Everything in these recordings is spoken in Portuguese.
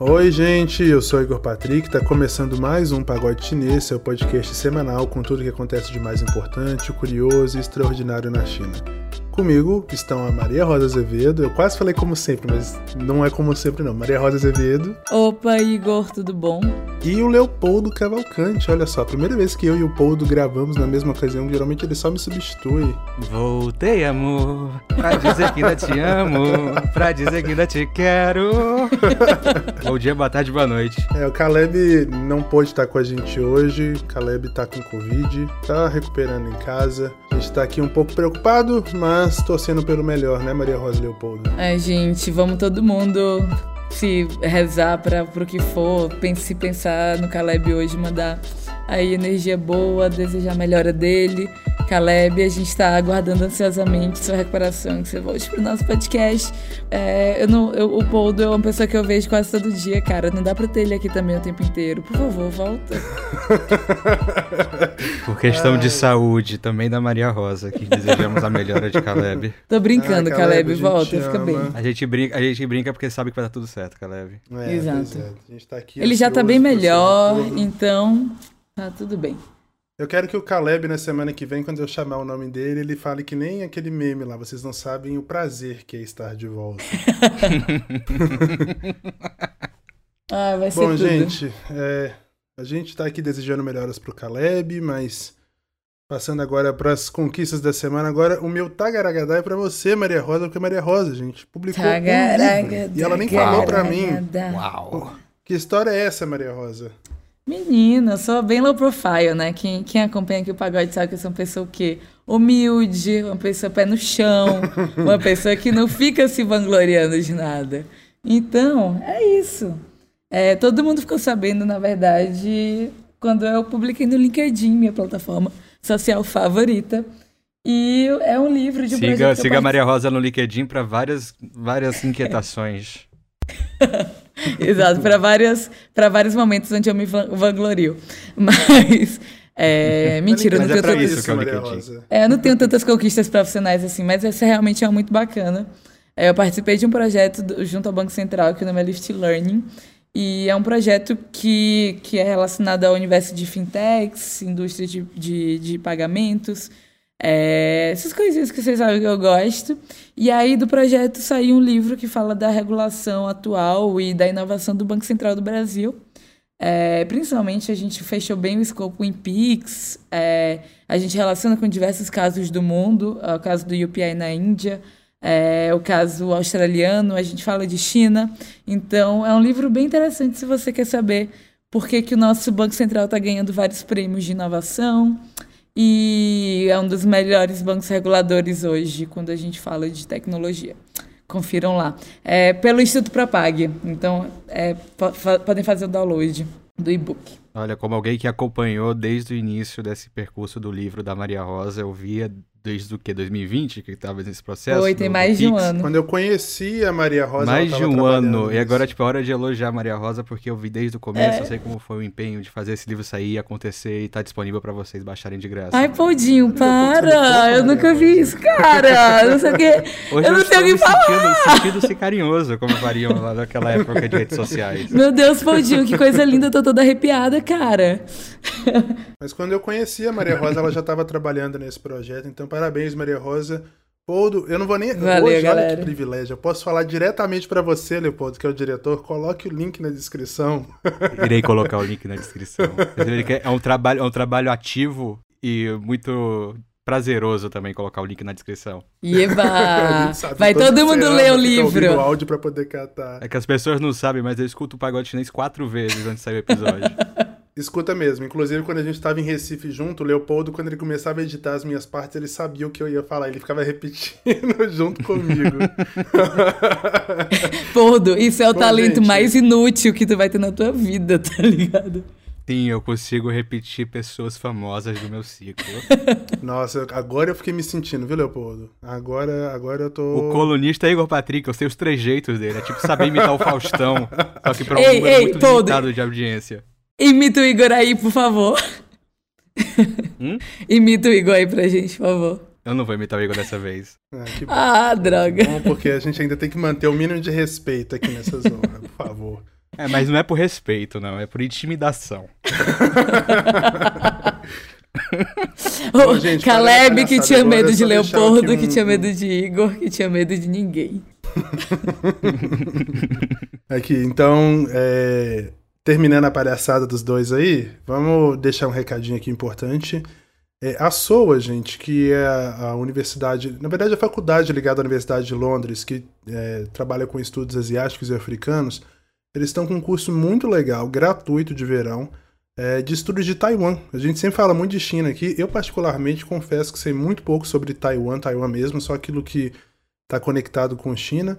Oi, gente, eu sou Igor Patrick, tá começando mais um Pagode Chinês, seu podcast semanal com tudo que acontece de mais importante, curioso e extraordinário na China. Comigo estão a Maria Rosa Azevedo. Eu quase falei como sempre, mas não é como sempre, não. Maria Rosa Azevedo. Opa, Igor, tudo bom? E o Leopoldo Cavalcante. Olha só, a primeira vez que eu e o Poldo gravamos na mesma ocasião, geralmente ele só me substitui. Voltei, amor, pra dizer que ainda te amo, pra dizer que ainda te quero. Bom dia, boa tarde, boa noite. É, o Caleb não pôde estar com a gente hoje. O Caleb tá com Covid, tá recuperando em casa. A gente tá aqui um pouco preocupado, mas torcendo pelo melhor, né, Maria Rosa Leopoldo? É, gente, vamos todo mundo se rezar para pro que for, se pensar no Caleb hoje, mandar aí energia boa, desejar a melhora dele. Caleb, a gente está aguardando ansiosamente sua recuperação, que você volte pro nosso podcast. É, eu não, eu, o Poldo é uma pessoa que eu vejo quase todo dia, cara. Não dá pra ter ele aqui também o tempo inteiro. Por favor, volta. Por questão Ai. de saúde, também da Maria Rosa, que desejamos a melhora de Caleb. Tô brincando, ah, Caleb, Caleb volta, fica bem. A gente, brinca, a gente brinca porque sabe que vai dar tudo certo, Caleb. É, Exato. É. Tá ele já tá bem melhor, então tá tudo bem. Eu quero que o Caleb, na semana que vem, quando eu chamar o nome dele, ele fale que nem aquele meme lá, vocês não sabem o prazer que é estar de volta. ah, vai ser Bom, tudo. gente, é, a gente tá aqui desejando melhoras pro Caleb, mas passando agora para as conquistas da semana, agora o meu Tagaragadá é para você, Maria Rosa, porque Maria Rosa, gente, publicou um livro, e ela nem falou para mim. Uau! Que história é essa, Maria Rosa? Menina, eu sou bem low profile, né? Quem, quem acompanha aqui o pagode sabe que eu sou uma pessoa o quê? Humilde, uma pessoa pé no chão, uma pessoa que não fica se vangloriando de nada. Então, é isso. É, todo mundo ficou sabendo, na verdade, quando eu publiquei no LinkedIn, minha plataforma social favorita. E é um livro de um siga, Siga a Maria Rosa no LinkedIn para várias, várias inquietações. Exato, para várias para vários momentos onde eu me vanglorio. Mas é, mentira, mas não é tenho tantas, isso, que é, eu não tenho tantas conquistas profissionais assim, mas essa realmente é muito bacana. É, eu participei de um projeto do, junto ao Banco Central que o nome é Lift Learning. E é um projeto que, que é relacionado ao universo de fintechs, indústria de, de, de pagamentos, é, essas coisinhas que vocês sabem que eu gosto. E aí do projeto saiu um livro que fala da regulação atual e da inovação do Banco Central do Brasil. É, principalmente a gente fechou bem o escopo em PIX, é, a gente relaciona com diversos casos do mundo, o caso do UPI na Índia, é, o caso australiano, a gente fala de China. Então é um livro bem interessante se você quer saber por que, que o nosso Banco Central está ganhando vários prêmios de inovação, e é um dos melhores bancos reguladores hoje quando a gente fala de tecnologia. Confiram lá. É pelo Instituto Propag. Então, é, podem fazer o download do e-book. Olha, como alguém que acompanhou desde o início desse percurso do livro da Maria Rosa, eu via desde o que? 2020 que estava nesse processo? Foi, tem mais de um ano. Quando eu conheci a Maria Rosa, Mais de um ano. Nisso. E agora, tipo, é hora de elogiar a Maria Rosa, porque eu vi desde o começo, é. eu sei como foi o empenho de fazer esse livro sair, acontecer e tá disponível para vocês baixarem de graça. Ai, Poldinho, para! Eu nunca vi isso, cara! Eu não sei o que. Hoje eu não sei o que falar! Sentindo-se carinhoso, como fariam lá naquela época de redes sociais. Meu Deus, Poldinho, que coisa linda, eu tô toda arrepiada, cara. Mas quando eu conheci a Maria Rosa, ela já estava trabalhando nesse projeto, então parabéns, Maria Rosa. Leopoldo, eu não vou nem. Valeu, Hoje, galera. olha que privilégio. Eu posso falar diretamente para você, Leopoldo, que é o diretor. Coloque o link na descrição. Irei colocar o link na descrição. É um trabalho, é um trabalho ativo e muito prazeroso também colocar o link na descrição. Eba! Vai todo mundo ler o livro. O áudio para poder catar. É que as pessoas não sabem, mas eu escuto o pagode chinês quatro vezes antes de sair o episódio. Escuta mesmo. Inclusive, quando a gente estava em Recife junto, o Leopoldo, quando ele começava a editar as minhas partes, ele sabia o que eu ia falar. Ele ficava repetindo junto comigo. Poldo, isso é o Bom, talento gente... mais inútil que tu vai ter na tua vida, tá ligado? Sim, eu consigo repetir pessoas famosas do meu ciclo. Nossa, agora eu fiquei me sentindo, viu, Leopoldo? Agora, agora eu tô. O colunista é Igor Patrick, eu sei os trejeitos dele. É tipo saber imitar o Faustão. Só que pra um ei, ei, muito Poldo. limitado de audiência. Imita o Igor aí, por favor. Hum? Imita o Igor aí pra gente, por favor. Eu não vou imitar o Igor dessa vez. Ah, ah droga. Bom, porque a gente ainda tem que manter o mínimo de respeito aqui nessa zona, por favor. É, mas não é por respeito, não, é por intimidação. Bom, gente, Caleb que tinha medo de Leopoldo, um... que tinha medo de Igor, que tinha medo de ninguém. Aqui, então, é, terminando a palhaçada dos dois aí, vamos deixar um recadinho aqui importante. É, a SOA, gente, que é a, universidade, na verdade a faculdade ligada à Universidade de Londres, que é, trabalha com estudos asiáticos e africanos, eles estão com um curso muito legal, gratuito de verão, é, de estudos de Taiwan. A gente sempre fala muito de China aqui. Eu, particularmente, confesso que sei muito pouco sobre Taiwan, Taiwan mesmo, só aquilo que está conectado com China.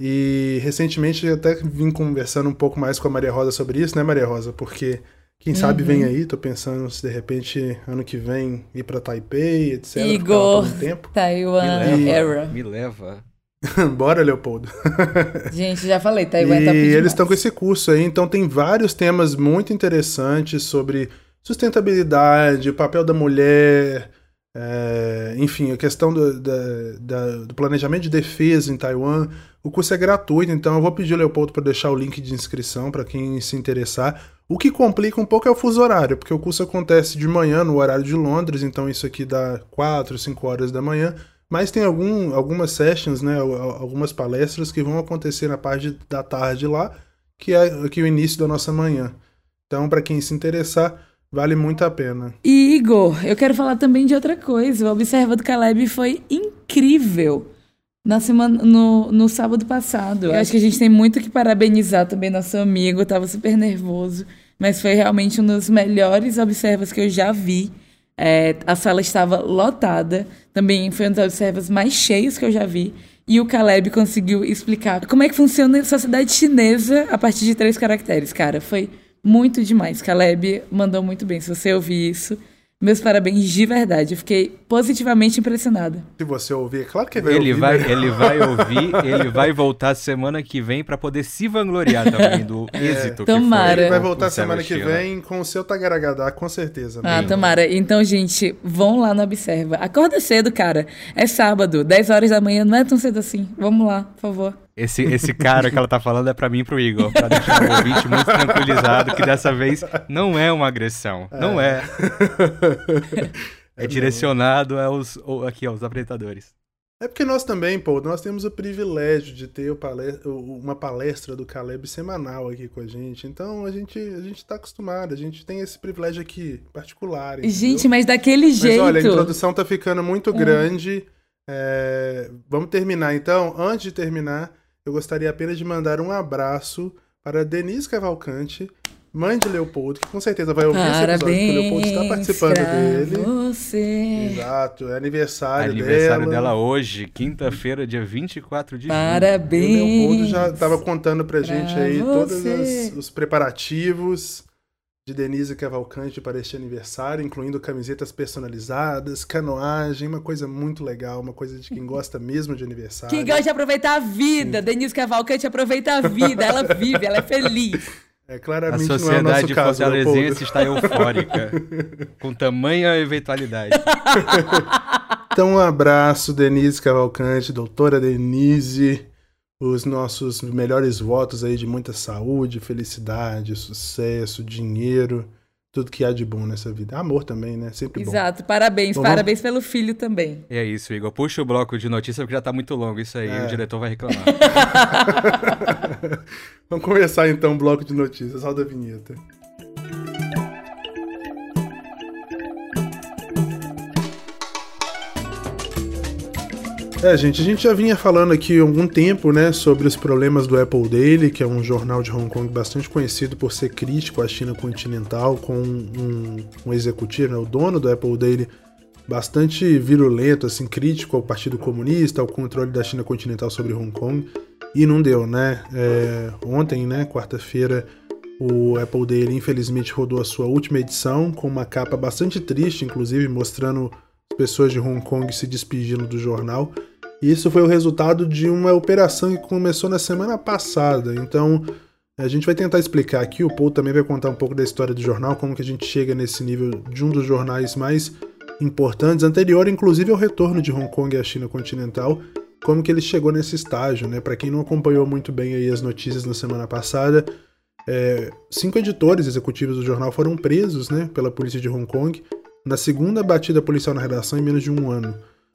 E recentemente até vim conversando um pouco mais com a Maria Rosa sobre isso, né, Maria Rosa? Porque quem sabe uhum. vem aí, tô pensando se de repente ano que vem ir para Taipei, etc. Igor, um tempo. Taiwan me leva, Era. Me leva. Bora, Leopoldo. Gente, já falei, Taiwan e tá E eles estão com esse curso aí, então tem vários temas muito interessantes sobre sustentabilidade, o papel da mulher, é, enfim, a questão do, da, da, do planejamento de defesa em Taiwan. O curso é gratuito, então eu vou pedir ao Leopoldo para deixar o link de inscrição para quem se interessar. O que complica um pouco é o fuso horário, porque o curso acontece de manhã no horário de Londres, então isso aqui dá 4, 5 horas da manhã. Mas tem algum, algumas sessions, né, algumas palestras que vão acontecer na parte da tarde lá, que é aqui o início da nossa manhã. Então, para quem se interessar, vale muito a pena. Igor, eu quero falar também de outra coisa. O Observa do Caleb foi incrível na semana no, no sábado passado. Eu acho que a gente tem muito que parabenizar também nosso amigo, tava super nervoso, mas foi realmente um dos melhores observas que eu já vi. É, a sala estava lotada. Também foi um dos observas mais cheios que eu já vi. E o Caleb conseguiu explicar como é que funciona a sociedade chinesa a partir de três caracteres, cara. Foi muito demais. Caleb mandou muito bem. Se você ouvir isso, meus parabéns de verdade. Eu fiquei positivamente impressionada. Se você ouvir, é claro que vai ele ouvir. Vai, né? Ele vai ouvir, ele vai voltar semana que vem para poder se vangloriar também do é, êxito tomara. que foi. Ele vai voltar semana que vem com o seu Tagaragadá, com certeza. Ah, tomara. Então, gente, vão lá no Observa. Acorda cedo, cara. É sábado, 10 horas da manhã, não é tão cedo assim. Vamos lá, por favor. Esse, esse cara que ela tá falando é para mim e pro Igor, pra deixar o ouvinte muito tranquilizado que dessa vez não é uma agressão. É. Não é. É, é direcionado aos, aqui, aos apresentadores. É porque nós também, pô, nós temos o privilégio de ter palestra, uma palestra do Caleb semanal aqui com a gente. Então a gente, a gente tá acostumado, a gente tem esse privilégio aqui particular. Entendeu? Gente, mas daquele mas, jeito. Olha, a introdução tá ficando muito é. grande. É, vamos terminar então. Antes de terminar, eu gostaria apenas de mandar um abraço para Denise Cavalcante, mãe de Leopoldo, que com certeza vai ouvir Parabéns esse episódio, porque o Leopoldo está participando dele. Você. Exato, é aniversário, aniversário dela. dela hoje, quinta-feira, dia 24 de Parabéns. junho. Parabéns. O Leopoldo já estava contando pra gente pra aí todos os preparativos de Denise Cavalcante para este aniversário, incluindo camisetas personalizadas, canoagem, uma coisa muito legal, uma coisa de quem gosta mesmo de aniversário. Quem gosta de aproveitar a vida, Sim. Denise Cavalcante aproveita a vida, ela vive, ela é feliz. É, claramente a sociedade não é fortalezense está eufórica, com tamanha eventualidade. Então, um abraço, Denise Cavalcante, doutora Denise os nossos melhores votos aí de muita saúde, felicidade, sucesso, dinheiro, tudo que há de bom nessa vida. Amor também, né? Sempre bom. Exato. Parabéns, bom, parabéns vamos... pelo filho também. É isso, Igor. Puxa o bloco de notícias porque já tá muito longo isso aí. É. O diretor vai reclamar. vamos começar então o bloco de notícias. Roda a vinheta. É, gente, a gente já vinha falando aqui há algum tempo, né, sobre os problemas do Apple Daily, que é um jornal de Hong Kong bastante conhecido por ser crítico à China continental, com um, um executivo, né, o dono do Apple Daily, bastante virulento, assim, crítico ao Partido Comunista, ao controle da China continental sobre Hong Kong, e não deu, né? É, ontem, né, quarta-feira, o Apple Daily infelizmente rodou a sua última edição com uma capa bastante triste, inclusive mostrando pessoas de Hong Kong se despedindo do jornal. E isso foi o resultado de uma operação que começou na semana passada. Então, a gente vai tentar explicar aqui, o Paul também vai contar um pouco da história do jornal, como que a gente chega nesse nível de um dos jornais mais importantes, anterior inclusive ao retorno de Hong Kong à China continental, como que ele chegou nesse estágio, né? Para quem não acompanhou muito bem aí as notícias na semana passada, É, cinco editores executivos do jornal foram presos né, pela polícia de Hong Kong na segunda batida policial na redação em menos de um ano.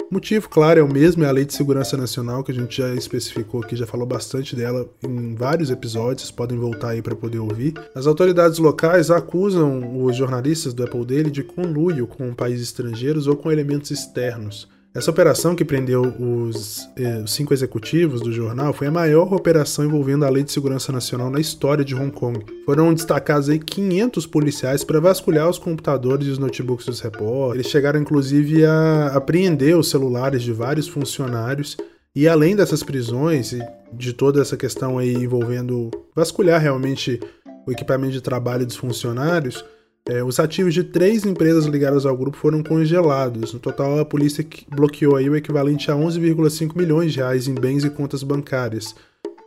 O motivo, claro, é o mesmo, é a Lei de Segurança Nacional, que a gente já especificou aqui, já falou bastante dela em vários episódios, podem voltar aí para poder ouvir. As autoridades locais acusam os jornalistas do Apple Daily de conluio com países estrangeiros ou com elementos externos. Essa operação que prendeu os, eh, cinco executivos do jornal foi a maior operação envolvendo a Lei de Segurança Nacional na história de Hong Kong. Foram destacados aí 500 policiais para vasculhar os computadores e os notebooks dos repórteres. Eles chegaram inclusive a apreender os celulares de vários funcionários. E além dessas prisões e de toda essa questão aí envolvendo vasculhar realmente o equipamento de trabalho dos funcionários, é, os ativos de três empresas ligadas ao grupo foram congelados. No total, a polícia bloqueou aí o equivalente a 11,5 milhões de reais em bens e contas bancárias.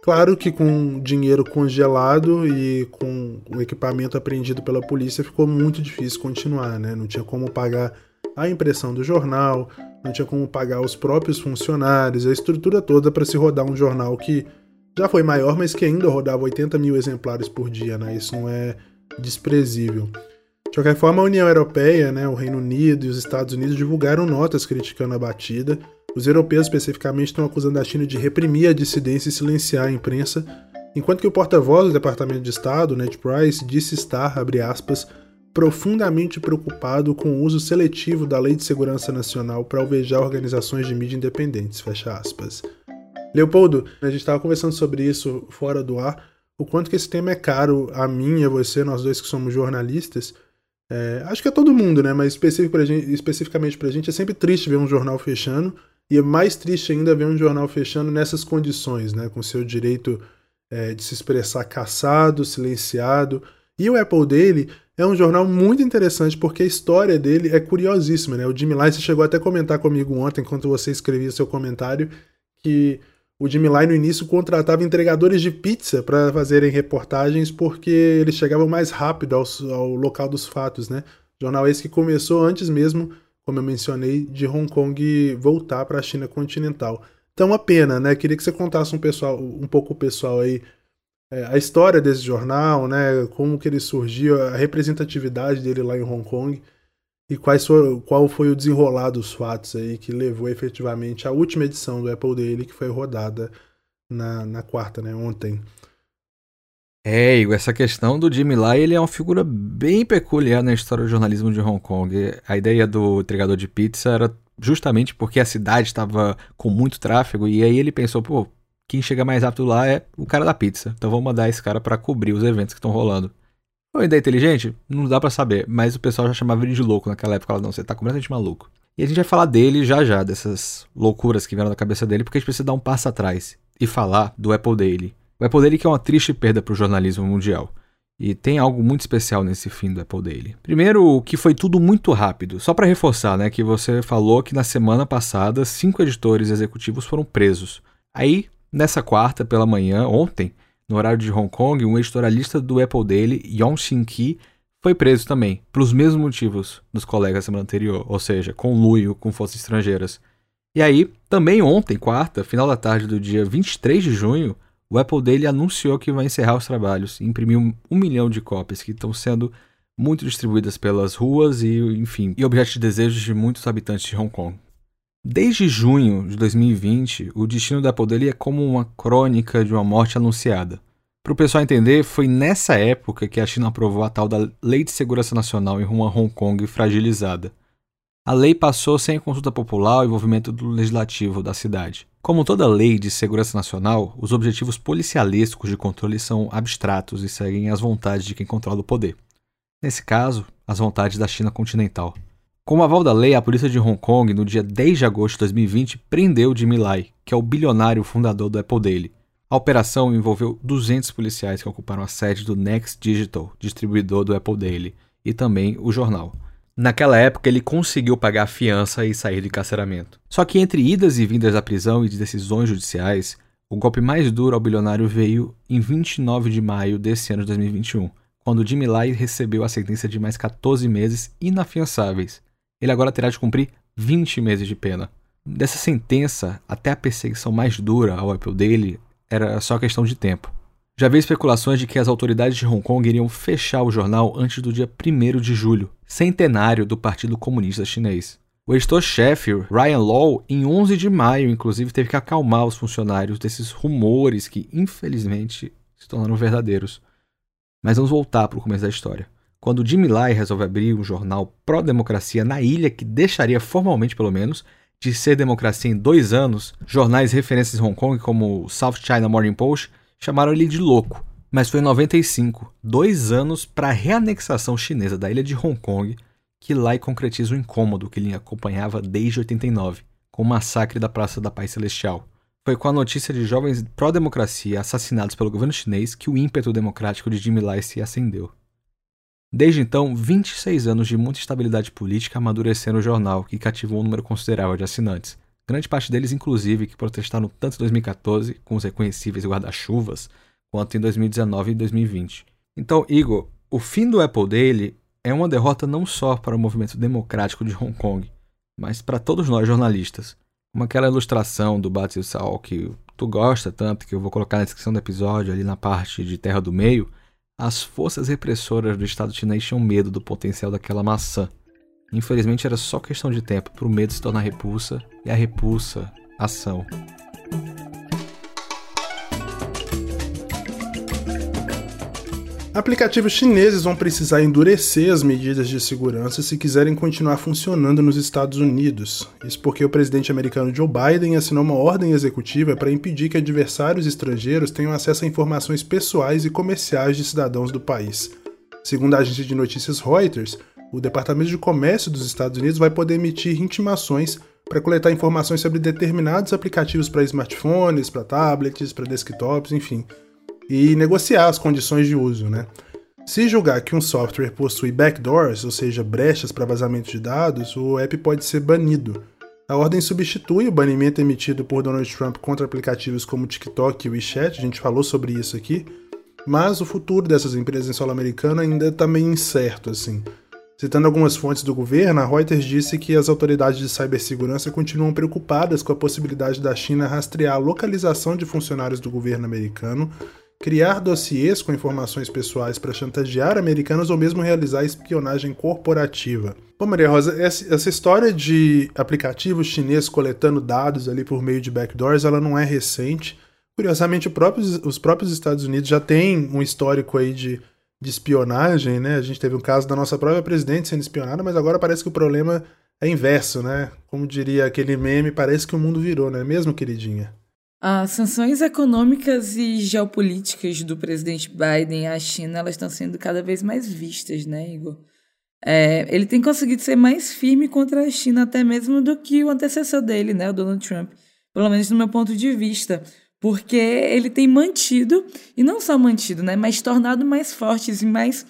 Claro que com dinheiro congelado e com o equipamento apreendido pela polícia ficou muito difícil continuar, né? Não tinha como pagar a impressão do jornal, não tinha como pagar os próprios funcionários, a estrutura toda para se rodar um jornal que já foi maior, mas que ainda rodava 80 mil exemplares por dia, né? Isso não é desprezível. De qualquer forma, a União Europeia, né, o Reino Unido e os Estados Unidos divulgaram notas criticando a batida. Os europeus, especificamente, estão acusando a China de reprimir a dissidência e silenciar a imprensa, enquanto que o porta-voz do Departamento de Estado, Ned Price, disse estar, abre aspas, profundamente preocupado com o uso seletivo da Lei de Segurança Nacional para alvejar organizações de mídia independentes, fecha aspas. Leopoldo, a gente estava conversando sobre isso fora do ar, o quanto que esse tema é caro a mim e a você, nós dois que somos jornalistas, é, acho que é todo mundo, né? Mas especific pra gente, especificamente pra gente é sempre triste ver um jornal fechando. E é mais triste ainda ver um jornal fechando nessas condições, né? Com seu direito é, de se expressar caçado, silenciado. E o Apple dele é um jornal muito interessante porque a história dele é curiosíssima, né? O Jimmy Lice chegou até a comentar comigo ontem, enquanto você escrevia seu comentário, que o Jimmy Lai no início contratava entregadores de pizza para fazerem reportagens porque eles chegavam mais rápido ao, ao, local dos fatos, né? Jornal esse que começou antes mesmo, como eu mencionei, de Hong Kong voltar para a China continental. Então, uma pena, né? Queria que você contasse um, pessoal, um pouco o pessoal aí é, a história desse jornal, né? Como que ele surgiu, a representatividade dele lá em Hong Kong e quais for, qual foi o desenrolar dos fatos aí que levou efetivamente à última edição do Apple Daily, que foi rodada na, na quarta, né, ontem. É, Igor, essa questão do Jimmy Lai, ele é uma figura bem peculiar na história do jornalismo de Hong Kong. A ideia do entregador de pizza era justamente porque a cidade estava com muito tráfego e aí ele pensou, pô, quem chega mais rápido lá é o cara da pizza. Então vamos mandar esse cara para cobrir os eventos que estão rolando. Uma ideia inteligente? Não dá para saber, mas o pessoal já chamava ele de louco naquela época. Ela, não, você tá completamente maluco. E a gente vai falar dele já já, dessas loucuras que vieram da cabeça dele, porque a gente precisa dar um passo atrás e falar do Apple Daily. O Apple Daily que é uma triste perda para o jornalismo mundial. E tem algo muito especial nesse fim do Apple Daily. Primeiro, que foi tudo muito rápido. Só para reforçar, né, que você falou que na semana passada cinco editores executivos foram presos. Aí, nessa quarta pela manhã, ontem, no horário de Hong Kong, um editorialista do Apple Daily, Yong Shin Ki, foi preso também, pelos mesmos motivos dos colegas da semana anterior, ou seja, conluio com forças estrangeiras. E aí, também ontem, quarta, final da tarde do dia 23 de junho, o Apple Daily anunciou que vai encerrar os trabalhos e imprimiu um milhão de cópias que estão sendo muito distribuídas pelas ruas e, enfim, e objetos de desejos de muitos habitantes de Hong Kong. Desde junho de 2020, o destino da Daily é como uma crônica de uma morte anunciada. Para o pessoal entender, foi nessa época que a China aprovou a tal da Lei de Segurança Nacional em rumo a Hong Kong fragilizada. A lei passou sem consulta popular e envolvimento do legislativo da cidade. Como toda lei de segurança nacional, os objetivos policialescos de controle são abstratos e seguem as vontades de quem controla o poder. Nesse caso, as vontades da China continental. Com o aval da lei, a polícia de Hong Kong, no dia 10 de agosto de 2020, prendeu Jimmy Lai, que é o bilionário fundador do Apple Daily. A operação envolveu 200 policiais que ocuparam a sede do Next Digital, distribuidor do Apple Daily, e também o jornal. Naquela época, ele conseguiu pagar a fiança e sair de carceramento. Só que entre idas e vindas à prisão e de decisões judiciais, o golpe mais duro ao bilionário veio em 29 de maio desse ano de 2021, quando Jimmy Lai recebeu a sentença de mais 14 meses inafiançáveis ele agora terá de cumprir 20 meses de pena. Dessa sentença até a perseguição mais dura ao Apple dele era só questão de tempo. Já havia especulações de que as autoridades de Hong Kong iriam fechar o jornal antes do dia 1 de julho, centenário do Partido Comunista Chinês. O editor-chefe, Ryan Law, em 11 de maio, inclusive, teve que acalmar os funcionários desses rumores que, infelizmente, se tornaram verdadeiros. Mas vamos voltar para o começo da história. Quando Jimmy Lai resolve abrir um jornal pró-democracia na ilha, que deixaria formalmente, pelo menos, de ser democracia em dois anos, jornais referências em Hong Kong, como o South China Morning Post, chamaram ele de louco. Mas foi em 95, dois anos para a reanexação chinesa da ilha de Hong Kong, que Lai concretiza o incômodo que ele acompanhava desde 89, com o massacre da Praça da Paz Celestial. Foi com a notícia de jovens pró-democracia assassinados pelo governo chinês que o ímpeto democrático de Jimmy Lai se acendeu. Desde então, 26 anos de muita estabilidade política amadureceram o jornal, que cativou um número considerável de assinantes. Grande parte deles, inclusive, que protestaram tanto em 2014, com os reconhecíveis guarda-chuvas, quanto em 2019 e 2020. Então, Igor, o fim do Apple Daily é uma derrota não só para o movimento democrático de Hong Kong, mas para todos nós jornalistas. Como aquela ilustração do Basil Sal que tu gosta tanto, que eu vou colocar na descrição do episódio, ali na parte de Terra do Meio, as forças repressoras do Estado chinês tinham medo do potencial daquela maçã. Infelizmente era só questão de tempo para o medo se tornar repulsa e a repulsa ação. Aplicativos chineses vão precisar endurecer as medidas de segurança se quiserem continuar funcionando nos Estados Unidos. Isso porque o presidente americano Joe Biden assinou uma ordem executiva para impedir que adversários estrangeiros tenham acesso a informações pessoais e comerciais de cidadãos do país. Segundo a agência de notícias Reuters, o Departamento de Comércio dos Estados Unidos vai poder emitir intimações para coletar informações sobre determinados aplicativos para smartphones, para tablets, para desktops, enfim e negociar as condições de uso, né? Se julgar que um software possui backdoors, ou seja, brechas para vazamento de dados, o app pode ser banido. A ordem substitui o banimento emitido por Donald Trump contra aplicativos como TikTok e WeChat, a gente falou sobre isso aqui, mas o futuro dessas empresas em solo americano ainda está meio incerto, assim. Citando algumas fontes do governo, a Reuters disse que as autoridades de cibersegurança continuam preocupadas com a possibilidade da China rastrear a localização de funcionários do governo americano criar dossiês com informações pessoais para chantagear americanos ou mesmo realizar espionagem corporativa. Bom, Maria Rosa, essa história de aplicativos chineses coletando dados ali por meio de backdoors, ela não é recente. Curiosamente, os próprios Estados Unidos já têm um histórico aí de, de espionagem, né? A gente teve um caso da nossa própria presidente sendo espionada, mas agora parece que o problema é inverso, né? Como diria aquele meme, parece que o mundo virou, não é mesmo, queridinha? As sanções econômicas e geopolíticas do presidente Biden à China elas estão sendo cada vez mais vistas, né, Igor? É, ele tem conseguido ser mais firme contra a China até mesmo do que o antecessor dele, né, o Donald Trump. Pelo menos no meu ponto de vista. Porque ele tem mantido, e não só mantido, né, mas tornado mais fortes e mais,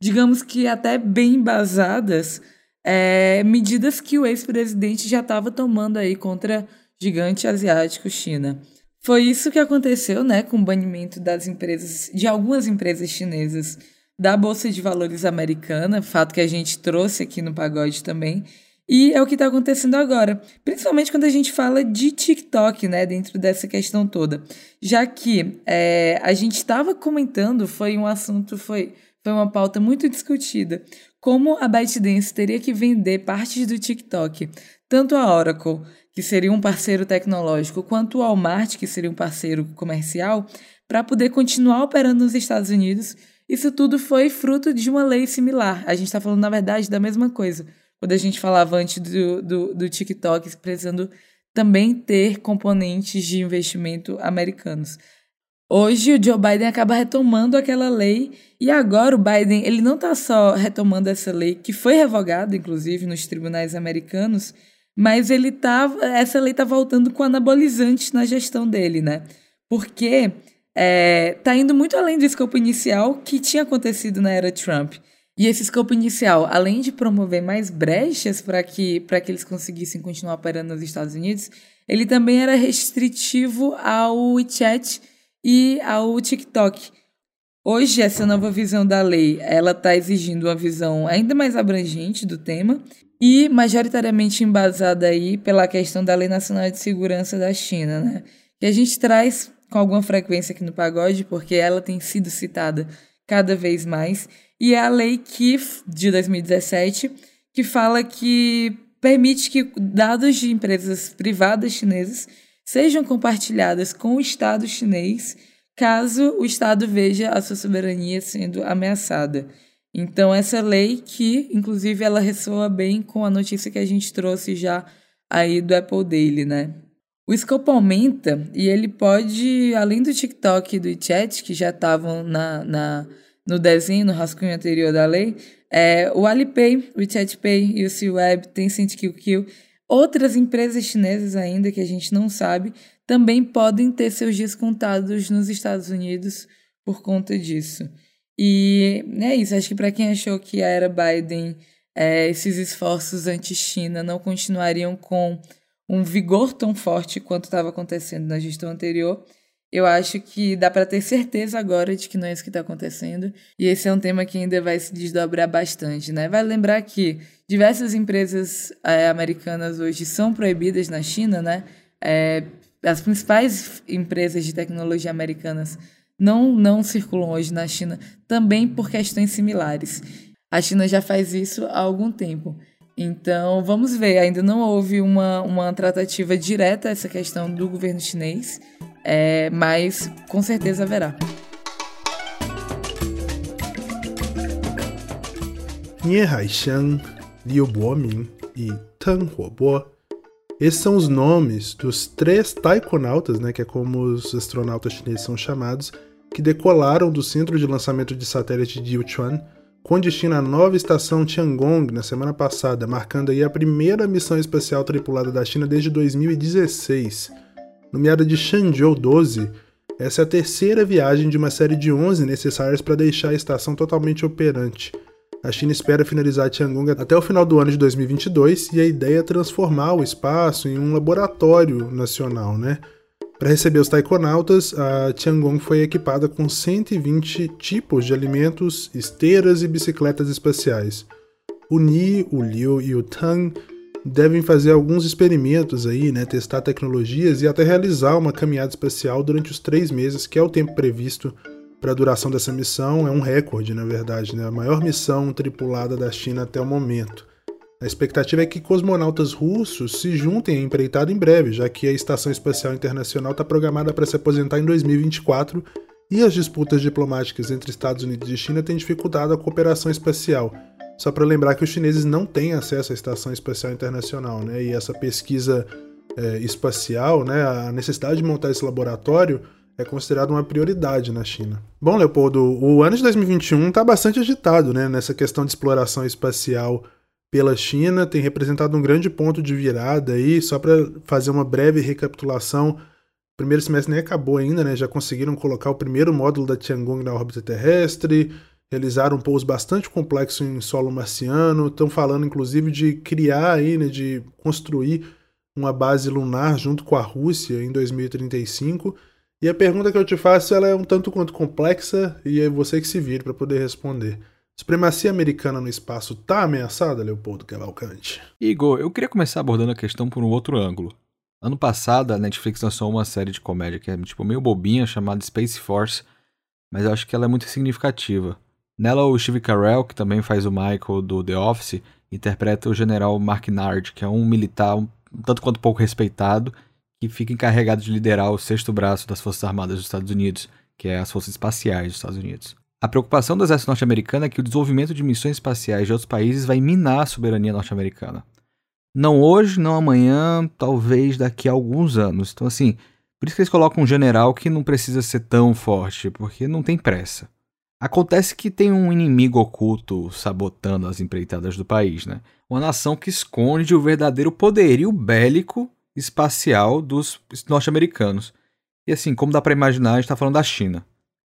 digamos que até bem embasadas, é, medidas que o ex-presidente já estava tomando aí contra gigante asiático China. Foi isso que aconteceu, né, com o banimento das empresas, de algumas empresas chinesas da Bolsa de Valores americana, fato que a gente trouxe aqui no pagode também. E é o que está acontecendo agora, principalmente quando a gente fala de TikTok, né, dentro dessa questão toda. Já que é, a gente estava comentando, foi um assunto, foi, foi uma pauta muito discutida, como a ByteDance teria que vender partes do TikTok, tanto a Oracle que seria um parceiro tecnológico, quanto o Walmart, que seria um parceiro comercial, para poder continuar operando nos Estados Unidos. Isso tudo foi fruto de uma lei similar. A gente está falando, na verdade, da mesma coisa. Quando a gente falava antes do, do, do TikTok precisando também ter componentes de investimento americanos. Hoje o Joe Biden acaba retomando aquela lei e agora o Biden ele não está só retomando essa lei que foi revogada, inclusive nos tribunais americanos, mas ele tá. Essa lei tá voltando com anabolizantes na gestão dele, né? Porque é, tá indo muito além do escopo inicial que tinha acontecido na era Trump. E esse escopo inicial, além de promover mais brechas para que, que eles conseguissem continuar operando nos Estados Unidos, ele também era restritivo ao WeChat e ao TikTok. Hoje, essa nova visão da lei, ela está exigindo uma visão ainda mais abrangente do tema e majoritariamente embasada aí pela questão da Lei Nacional de Segurança da China, né? Que a gente traz com alguma frequência aqui no pagode, porque ela tem sido citada cada vez mais, e é a Lei KIF de 2017, que fala que permite que dados de empresas privadas chinesas sejam compartilhadas com o Estado chinês caso o Estado veja a sua soberania sendo ameaçada. Então, essa lei que, inclusive, ela ressoa bem com a notícia que a gente trouxe já aí do Apple Daily, né? O escopo aumenta e ele pode, além do TikTok e do WeChat, que já estavam na, na, no desenho, no rascunho anterior da lei, é, o Alipay, o WeChat Pay e o C-Web, Tencent QQ, outras empresas chinesas ainda que a gente não sabe, também podem ter seus dias contados nos Estados Unidos por conta disso. E é isso, acho que para quem achou que a era Biden, é, esses esforços anti-China não continuariam com um vigor tão forte quanto estava acontecendo na gestão anterior, eu acho que dá para ter certeza agora de que não é isso que está acontecendo. E esse é um tema que ainda vai se desdobrar bastante, né? Vai lembrar que diversas empresas é, americanas hoje são proibidas na China, né? É, as principais empresas de tecnologia americanas não, não circulam hoje na China, também por questões similares. A China já faz isso há algum tempo. Então, vamos ver. Ainda não houve uma, uma tratativa direta essa questão do governo chinês, é, mas com certeza haverá. Nie Haishan, Liu Bomin e Tang Huobo esses são os nomes dos três taikonautas, né, que é como os astronautas chineses são chamados, que decolaram do centro de lançamento de satélite de Yuchuan com destino à nova estação Tiangong na semana passada, marcando aí a primeira missão espacial tripulada da China desde 2016. Nomeada de Shenzhou 12, essa é a terceira viagem de uma série de 11 necessárias para deixar a estação totalmente operante. A China espera finalizar Tiangong até o final do ano de 2022 e a ideia é transformar o espaço em um laboratório nacional, né? Para receber os taikonautas, a Tiangong foi equipada com 120 tipos de alimentos, esteiras e bicicletas espaciais. O Ni, o Liu e o Tang devem fazer alguns experimentos aí, né, testar tecnologias e até realizar uma caminhada espacial durante os três meses, que é o tempo previsto para a duração dessa missão. É um recorde, na verdade, né, a maior missão tripulada da China até o momento. A expectativa é que cosmonautas russos se juntem à empreitada em breve, já que a Estação Espacial Internacional está programada para se aposentar em 2024 e as disputas diplomáticas entre Estados Unidos e China têm dificultado a cooperação espacial. Só para lembrar que os chineses não têm acesso à Estação Espacial Internacional, né? E essa pesquisa é, espacial, né? A necessidade de montar esse laboratório é considerada uma prioridade na China. Bom, Leopoldo, o ano de 2021 está bastante agitado, né? Nessa questão de exploração espacial pela China, tem representado um grande ponto de virada aí, só para fazer uma breve recapitulação. O primeiro semestre nem acabou ainda, né? Já conseguiram colocar o primeiro módulo da Tiangong na órbita terrestre, realizaram um pouso bastante complexo em solo marciano, estão falando inclusive de criar aí, né, de construir uma base lunar junto com a Rússia em 2035. E a pergunta que eu te faço ela é um tanto quanto complexa e é você que se vire para poder responder. Supremacia americana no espaço está ameaçada, Leopoldo Cavalcante? Igor, eu queria começar abordando a questão por um outro ângulo. Ano passado, a Netflix lançou uma série de comédia que é tipo meio bobinha, chamada Space Force, mas eu acho que ela é muito significativa. Nela, o Steve Carell, que também faz o Michael do The Office, interpreta o general Mark Nard, que é um militar um tanto quanto pouco respeitado, que fica encarregado de liderar o sexto braço das Forças Armadas dos Estados Unidos, que é as Forças Espaciais dos Estados Unidos. A preocupação do exército norte-americano é que o desenvolvimento de missões espaciais de outros países vai minar a soberania norte-americana. Não hoje, não amanhã, talvez daqui a alguns anos. Então, assim, por isso que eles colocam um general que não precisa ser tão forte, porque não tem pressa. Acontece que tem um inimigo oculto sabotando as empreitadas do país, né? Uma nação que esconde o verdadeiro poderio bélico espacial dos norte-americanos. E assim, como dá para imaginar, a gente tá falando da China.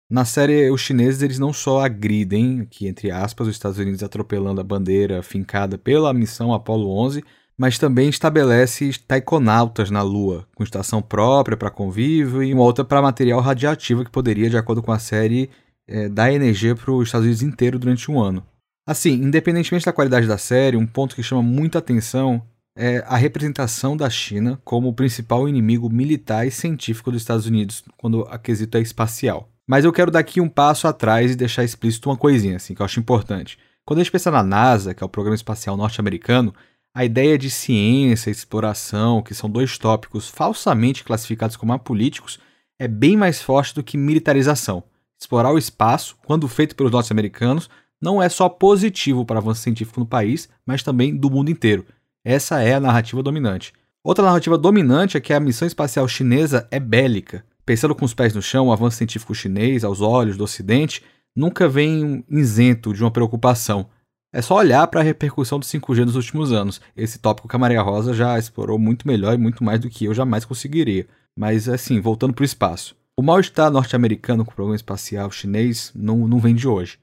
Na série, os chineses eles não só agridem, aqui entre aspas, os Estados Unidos atropelando a bandeira fincada pela missão Apollo 11, mas também estabelece taikonautas na Lua, com estação própria para convívio e uma outra para material radioativo que poderia, de acordo com a série, é, dar energia para os Estados Unidos inteiro durante um ano. Assim, independentemente da qualidade da série, um ponto que chama muita atenção é a representação da China como o principal inimigo militar e científico dos Estados Unidos quando a quesito é espacial. Mas eu quero dar aqui um passo atrás e deixar explícito uma coisinha assim que eu acho importante. Quando a gente pensa na NASA, que é o programa espacial norte-americano, a ideia de ciência e exploração, que são dois tópicos falsamente classificados como apolíticos, é bem mais forte do que militarização. Explorar o espaço, quando feito pelos norte-americanos, não é só positivo para o avanço científico no país, mas também do mundo inteiro. Essa é a narrativa dominante. Outra narrativa dominante é que a missão espacial chinesa é bélica. Pensando com os pés no chão, o avanço científico chinês, aos olhos do Ocidente, nunca vem isento de uma preocupação. É só olhar para a repercussão do 5G nos últimos anos. Esse tópico que a Maria Rosa já explorou muito melhor e muito mais do que eu jamais conseguiria. Mas, assim, voltando para o espaço. O mal-estar norte-americano com o programa espacial chinês não, não vem de hoje.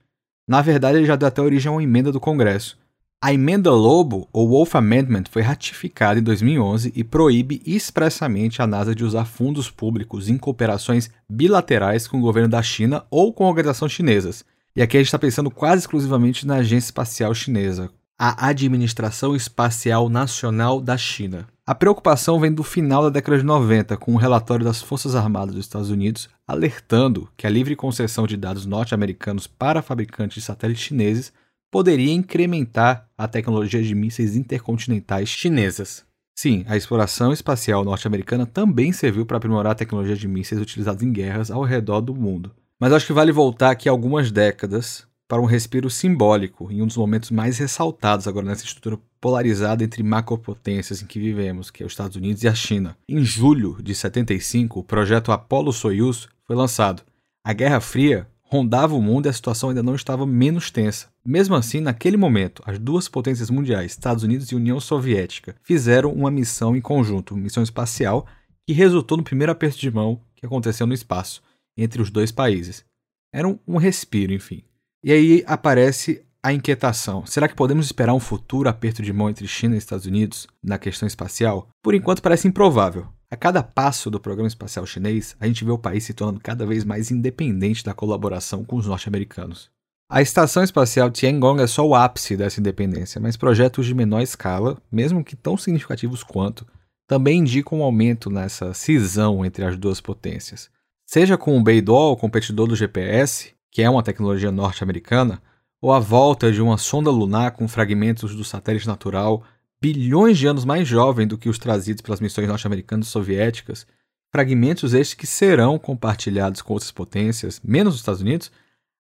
Na verdade, ele já deu até origem a uma emenda do Congresso. A emenda Lobo, ou Wolf Amendment, foi ratificada em 2011 e proíbe expressamente a NASA de usar fundos públicos em cooperações bilaterais com o governo da China ou com organizações chinesas. E aqui a gente está pensando quase exclusivamente na Agência Espacial Chinesa, a Administração Espacial Nacional da China. A preocupação vem do final da década de 90, com um relatório das Forças Armadas dos Estados Unidos alertando que a livre concessão de dados norte-americanos para fabricantes de satélites chineses poderia incrementar a tecnologia de mísseis intercontinentais chinesas. Sim, a exploração espacial norte-americana também serviu para aprimorar a tecnologia de mísseis utilizados em guerras ao redor do mundo. Mas acho que vale voltar aqui algumas décadas para um respiro simbólico em um dos momentos mais ressaltados agora nessa estrutura polarizada entre macropotências em que vivemos, que é os Estados Unidos e a China. Em julho de 75, o projeto Apollo-Soyuz foi lançado. A Guerra Fria rondava o mundo e a situação ainda não estava menos tensa. Mesmo assim, naquele momento, as duas potências mundiais, Estados Unidos e União Soviética, fizeram uma missão em conjunto, missão espacial, que resultou no primeiro aperto de mão que aconteceu no espaço entre os dois países. Era um, um respiro, enfim. E aí aparece a inquietação. Será que podemos esperar um futuro aperto de mão entre China e Estados Unidos na questão espacial? Por enquanto parece improvável. A cada passo do programa espacial chinês, a gente vê o país se tornando cada vez mais independente da colaboração com os norte-americanos. A estação espacial Tiangong é só o ápice dessa independência, mas projetos de menor escala, mesmo que tão significativos quanto, também indicam um aumento nessa cisão entre as duas potências. Seja com o Beidou, competidor do GPS, que é uma tecnologia norte-americana, ou a volta de uma sonda lunar com fragmentos do satélite natural bilhões de anos mais jovem do que os trazidos pelas missões norte-americanas e soviéticas, fragmentos estes que serão compartilhados com outras potências, menos os Estados Unidos,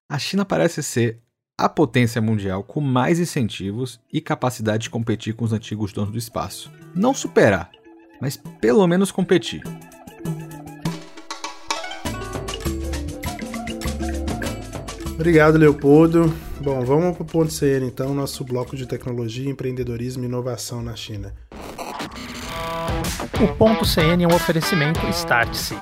a China parece ser a potência mundial com mais incentivos e capacidade de competir com os antigos donos do espaço. Não superar, mas pelo menos competir. Obrigado, Leopoldo. Bom, vamos para o ponto CN então, nosso bloco de tecnologia, empreendedorismo e inovação na China. O ponto CN é um oferecimento Start-se.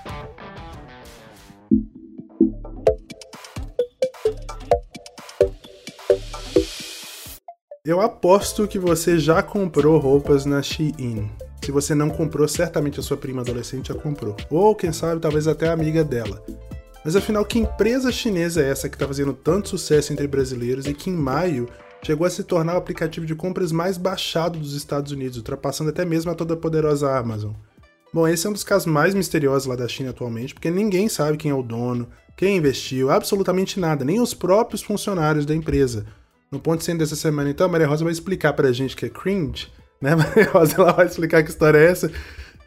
Eu aposto que você já comprou roupas na Shein. Se você não comprou, certamente a sua prima adolescente já comprou. Ou quem sabe, talvez até a amiga dela. Mas afinal, que empresa chinesa é essa que está fazendo tanto sucesso entre brasileiros e que em maio chegou a se tornar o aplicativo de compras mais baixado dos Estados Unidos, ultrapassando até mesmo a toda poderosa Amazon? Bom, esse é um dos casos mais misteriosos lá da China atualmente, porque ninguém sabe quem é o dono, quem investiu, absolutamente nada, nem os próprios funcionários da empresa. No ponto centro dessa semana, então, a Maria Rosa vai explicar pra gente que é cringe, né? Maria Rosa ela vai explicar que história é essa.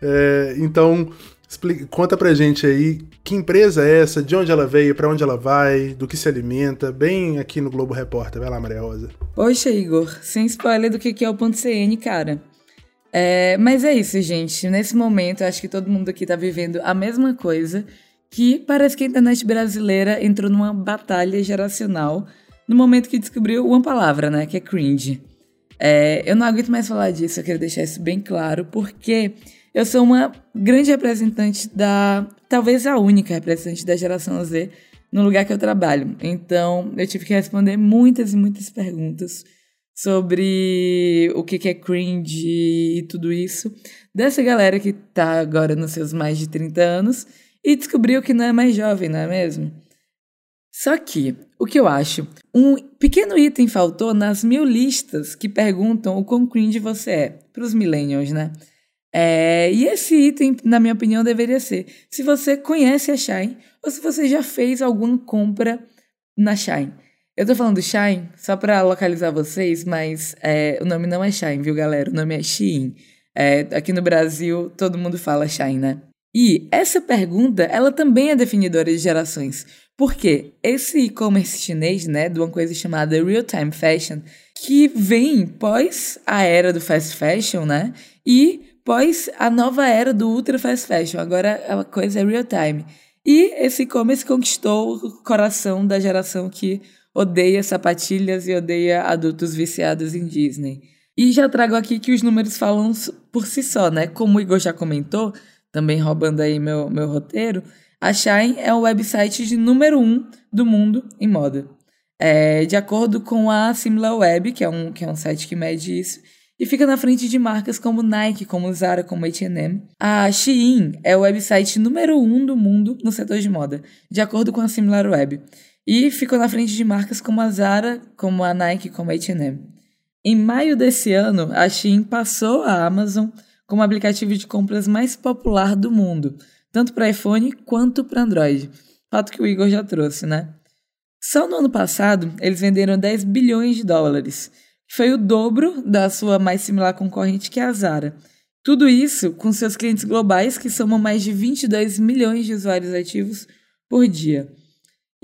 É, então, Explica, conta pra gente aí que empresa é essa, de onde ela veio, para onde ela vai, do que se alimenta, bem aqui no Globo Repórter. Vai lá, Maria Rosa. Poxa, Igor, sem spoiler do que é o ponto CN, cara. É, mas é isso, gente. Nesse momento, acho que todo mundo aqui tá vivendo a mesma coisa, que parece que a internet brasileira entrou numa batalha geracional no momento que descobriu uma palavra, né, que é cringe. É, eu não aguento mais falar disso, eu quero deixar isso bem claro, porque eu sou uma grande representante da. Talvez a única representante da geração Z no lugar que eu trabalho. Então, eu tive que responder muitas e muitas perguntas sobre o que é cringe e tudo isso dessa galera que tá agora nos seus mais de 30 anos e descobriu que não é mais jovem, não é mesmo? Só que, o que eu acho? Um pequeno item faltou nas mil listas que perguntam o quão cringe você é, para os millennials, né? É, e esse item, na minha opinião, deveria ser se você conhece a Shine ou se você já fez alguma compra na Shine. Eu tô falando Shine só para localizar vocês, mas é, o nome não é Shine, viu, galera? O nome é Shein. É, aqui no Brasil, todo mundo fala Shine, né? E essa pergunta, ela também é definidora de gerações. Porque esse e-commerce chinês, né, de uma coisa chamada real-time fashion, que vem pós a era do fast fashion, né, e pós a nova era do ultra fast fashion. Agora a coisa é real time. E esse e-commerce conquistou o coração da geração que odeia sapatilhas e odeia adultos viciados em Disney. E já trago aqui que os números falam por si só, né? Como o Igor já comentou, também roubando aí meu, meu roteiro, a Shine é o website de número um do mundo em moda. É, de acordo com a SimilarWeb, que é um, que é um site que mede isso, e fica na frente de marcas como Nike, como Zara, como H&M. A Shein é o website número um do mundo no setor de moda, de acordo com a SimilarWeb. E ficou na frente de marcas como a Zara, como a Nike, como a H&M. Em maio desse ano, a Shein passou a Amazon como aplicativo de compras mais popular do mundo, tanto para iPhone quanto para Android. Fato que o Igor já trouxe, né? Só no ano passado, eles venderam 10 bilhões de dólares, foi o dobro da sua mais similar concorrente, que é a Zara. Tudo isso com seus clientes globais, que somam mais de 22 milhões de usuários ativos por dia.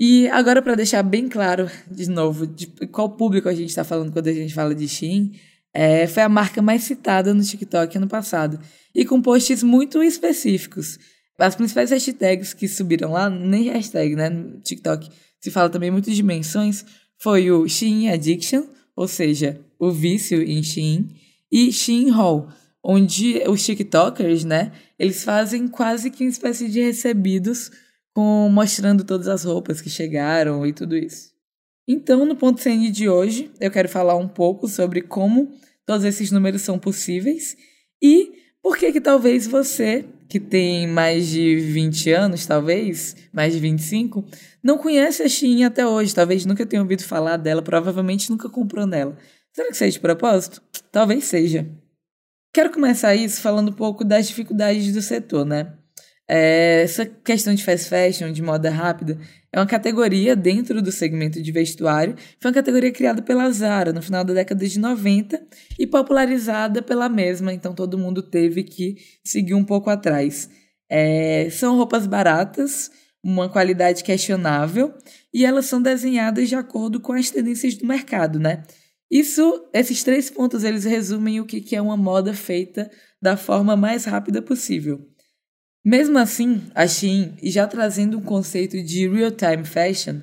E agora, para deixar bem claro, de novo, de qual público a gente está falando quando a gente fala de Shein, é, foi a marca mais citada no TikTok ano passado, e com posts muito específicos. As principais hashtags que subiram lá, nem hashtag, né, no TikTok, se fala também muito de menções, foi o Shein Addiction, ou seja, o vício em Shein, e Shein Hall, onde os TikTokers, né, eles fazem quase que uma espécie de recebidos com mostrando todas as roupas que chegaram e tudo isso. Então, no ponto CN de hoje, eu quero falar um pouco sobre como todos esses números são possíveis e por que que talvez você, que tem mais de 20 anos, talvez, mais de 25, não conhece a Shein até hoje, talvez nunca tenha ouvido falar dela, provavelmente nunca comprou nela. Será que seja de propósito? Talvez seja. Quero começar isso falando um pouco das dificuldades do setor, né? É, essa questão de fast fashion, de moda rápida, é uma categoria dentro do segmento de vestuário. Foi uma categoria criada pela Zara no final da década de 90 e popularizada pela mesma, então todo mundo teve que seguir um pouco atrás. É, são roupas baratas, uma qualidade questionável e elas são desenhadas de acordo com as tendências do mercado, né? Isso, esses três pontos, eles resumem o que é uma moda feita da forma mais rápida possível. Mesmo assim, a Shein, já trazendo um conceito de real-time fashion,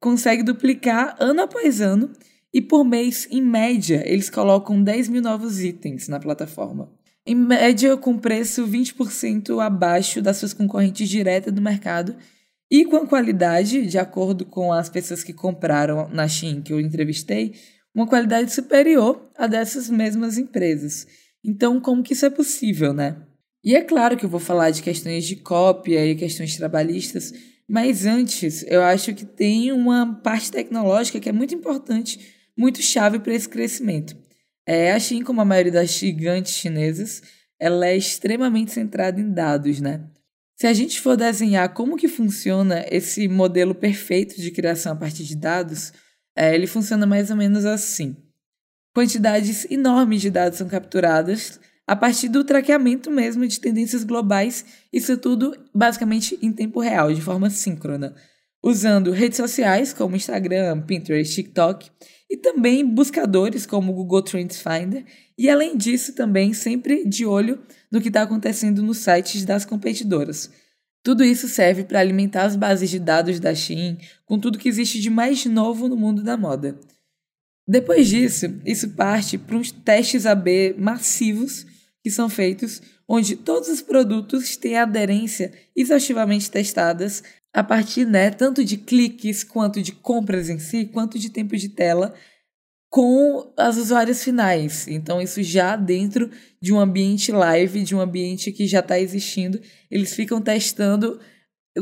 consegue duplicar ano após ano e por mês, em média, eles colocam 10 mil novos itens na plataforma. Em média, com preço 20% abaixo das suas concorrentes diretas do mercado e com a qualidade, de acordo com as pessoas que compraram na Shein que eu entrevistei, uma qualidade superior à dessas mesmas empresas. Então, como que isso é possível, né? E é claro que eu vou falar de questões de cópia e questões trabalhistas, mas antes eu acho que tem uma parte tecnológica que é muito importante, muito chave para esse crescimento. É, assim como a maioria das gigantes chinesas, ela é extremamente centrada em dados, né? Se a gente for desenhar como que funciona esse modelo perfeito de criação a partir de dados, é, ele funciona mais ou menos assim. Quantidades enormes de dados são capturadas a partir do traqueamento mesmo de tendências globais, isso tudo basicamente em tempo real, de forma síncrona, usando redes sociais como Instagram, Pinterest, TikTok e também buscadores como Google Trends Finder, e além disso também sempre de olho no que está acontecendo nos sites das competidoras. Tudo isso serve para alimentar as bases de dados da Shein com tudo que existe de mais novo no mundo da moda. Depois disso, isso parte para uns testes AB massivos que são feitos onde todos os produtos têm aderência exaustivamente testadas a partir né, tanto de cliques quanto de compras em si, quanto de tempo de tela com as usuárias finais. Então, isso já dentro de um ambiente live, de um ambiente que já está existindo, eles ficam testando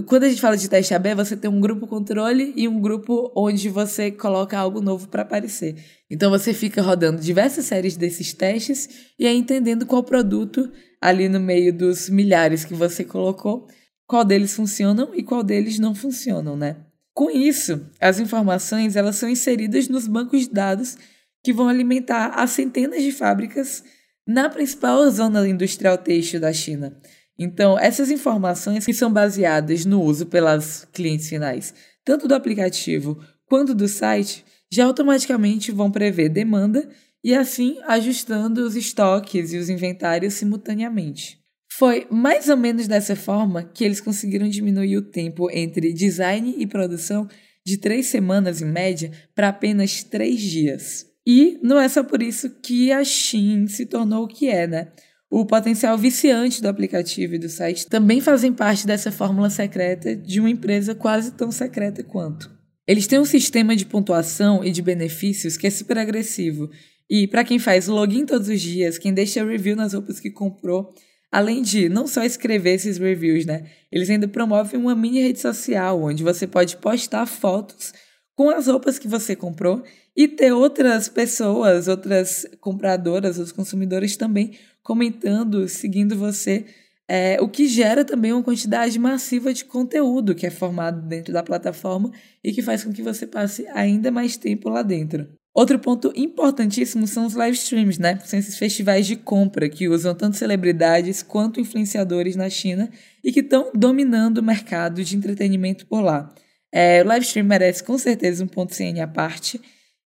quando a gente fala de teste AB, você tem um grupo controle e um grupo onde você coloca algo novo para aparecer. Então você fica rodando diversas séries desses testes e aí entendendo qual produto ali no meio dos milhares que você colocou, qual deles funcionam e qual deles não funcionam, né? Com isso, as informações elas são inseridas nos bancos de dados que vão alimentar as centenas de fábricas na principal zona industrial têxtil da China. Então, essas informações que são baseadas no uso pelas clientes finais, tanto do aplicativo quanto do site, já automaticamente vão prever demanda e assim ajustando os estoques e os inventários simultaneamente. Foi mais ou menos dessa forma que eles conseguiram diminuir o tempo entre design e produção de três semanas em média para apenas três dias. E não é só por isso que a Shein se tornou o que é, né? O potencial viciante do aplicativo e do site também fazem parte dessa fórmula secreta de uma empresa quase tão secreta quanto. Eles têm um sistema de pontuação e de benefícios que é super agressivo. E para quem faz login todos os dias, quem deixa review nas roupas que comprou, além de não só escrever esses reviews, né? Eles ainda promovem uma mini rede social onde você pode postar fotos com as roupas que você comprou e ter outras pessoas, outras compradoras, outros consumidores também comentando, seguindo você, é, o que gera também uma quantidade massiva de conteúdo que é formado dentro da plataforma e que faz com que você passe ainda mais tempo lá dentro. Outro ponto importantíssimo são os live streams, né? São esses festivais de compra que usam tanto celebridades quanto influenciadores na China e que estão dominando o mercado de entretenimento por lá. É, o live stream merece com certeza um ponto CN à parte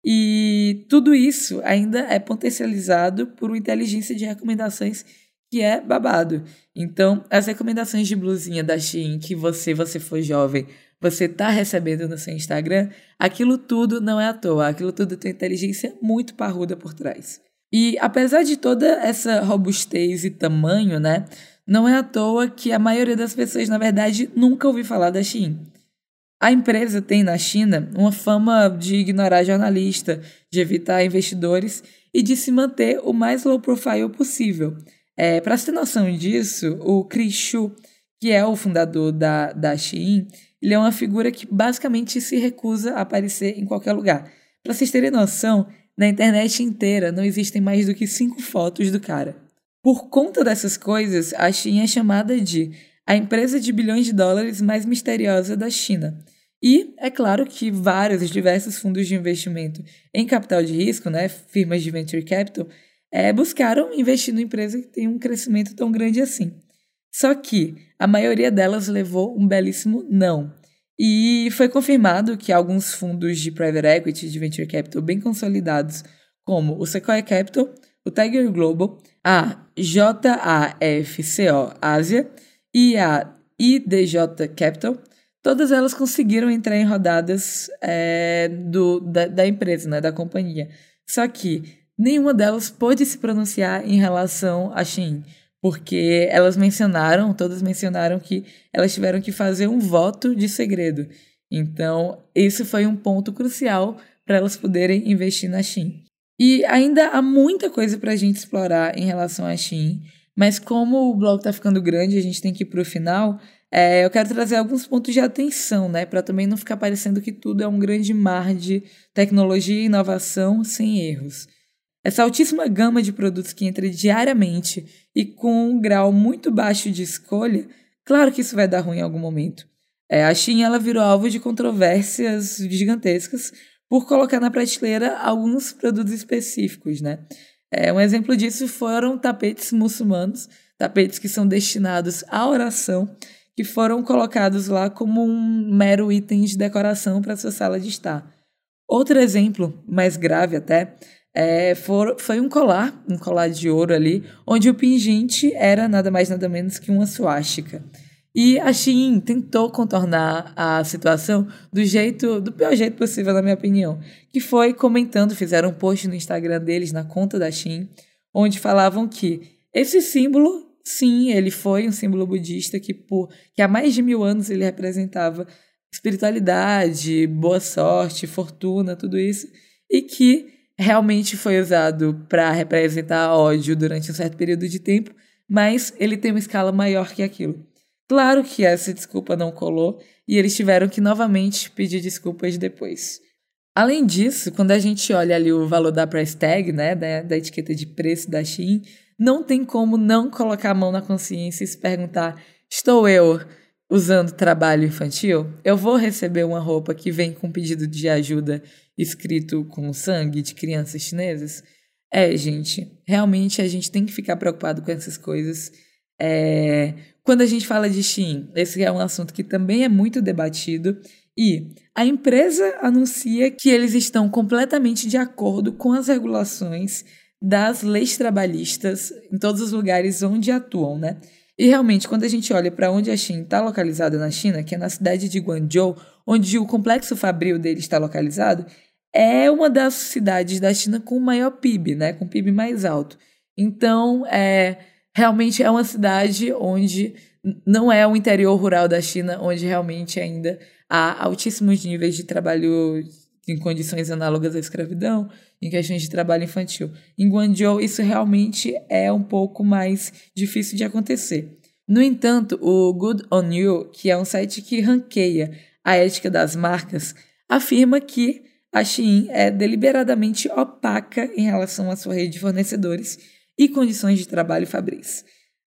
e tudo isso ainda é potencializado por uma inteligência de recomendações que é babado. Então, as recomendações de blusinha da Shein que você, você for jovem, você tá recebendo no seu Instagram, aquilo tudo não é à toa, aquilo tudo tem inteligência muito parruda por trás. E apesar de toda essa robustez e tamanho, né, não é à toa que a maioria das pessoas, na verdade, nunca ouviu falar da Shein. A empresa tem na China uma fama de ignorar jornalista, de evitar investidores e de se manter o mais low profile possível. É, Para ter noção disso, o Chris Xu, que é o fundador da, da Shein, ele é uma figura que basicamente se recusa a aparecer em qualquer lugar. Para vocês terem noção, na internet inteira não existem mais do que cinco fotos do cara. Por conta dessas coisas, a Shein é chamada de a empresa de bilhões de dólares mais misteriosa da China. E é claro que vários diversos fundos de investimento em capital de risco, né, firmas de venture capital, é, buscaram investir numa empresa que tem um crescimento tão grande assim. Só que a maioria delas levou um belíssimo não. E foi confirmado que alguns fundos de private equity de venture capital bem consolidados, como o Sequoia Capital, o Tiger Global, a JAFCO Ásia e a IDJ Capital, todas elas conseguiram entrar em rodadas é, do, da, da, empresa, né, da companhia. Só que nenhuma delas pôde se pronunciar em relação a Shein, porque elas mencionaram, todas mencionaram que elas tiveram que fazer um voto de segredo. Então, esse foi um ponto crucial para elas poderem investir na Shein. E ainda há muita coisa para a gente explorar em relação à Shein. Mas como o blog está ficando grande, a gente tem que ir para o final. É, eu quero trazer alguns pontos de atenção, né, para também não ficar parecendo que tudo é um grande mar de tecnologia e inovação sem erros. Essa altíssima gama de produtos que entra diariamente e com um grau muito baixo de escolha, claro que isso vai dar ruim em algum momento. É, a Shein ela virou alvo de controvérsias gigantescas por colocar na prateleira alguns produtos específicos, né? É, um exemplo disso foram tapetes muçulmanos, tapetes que são destinados à oração, que foram colocados lá como um mero item de decoração para sua sala de estar. Outro exemplo, mais grave até, é, for, foi um colar, um colar de ouro ali, onde o pingente era nada mais nada menos que uma suástica. E a Shein tentou contornar a situação do jeito, do pior jeito possível, na minha opinião, que foi comentando, fizeram um post no Instagram deles, na conta da Shein, onde falavam que esse símbolo, sim, ele foi um símbolo budista que por que há mais de mil anos ele representava espiritualidade, boa sorte, fortuna, tudo isso, e que realmente foi usado para representar ódio durante um certo período de tempo, mas ele tem uma escala maior que aquilo. Claro que essa desculpa não colou e eles tiveram que novamente pedir desculpas depois. Além disso, quando a gente olha ali o valor da price tag, né, da, da etiqueta de preço da Shein, não tem como não colocar a mão na consciência e se perguntar: estou eu usando trabalho infantil? Eu vou receber uma roupa que vem com pedido de ajuda escrito com sangue de crianças chinesas? É, gente, realmente a gente tem que ficar preocupado com essas coisas. É, quando a gente fala de Shein, esse é um assunto que também é muito debatido e a empresa anuncia que eles estão completamente de acordo com as regulações das leis trabalhistas em todos os lugares onde atuam, né? E realmente, quando a gente olha para onde a Shein está localizada na China, que é na cidade de Guangzhou, onde o complexo fabril dele está localizado, é uma das cidades da China com maior PIB, né? Com PIB mais alto. Então, é realmente é uma cidade onde não é o interior rural da China, onde realmente ainda há altíssimos níveis de trabalho em condições análogas à escravidão, em questões de trabalho infantil. Em Guangzhou, isso realmente é um pouco mais difícil de acontecer. No entanto, o Good On You, que é um site que ranqueia a ética das marcas, afirma que a Shein é deliberadamente opaca em relação à sua rede de fornecedores e condições de trabalho fabris,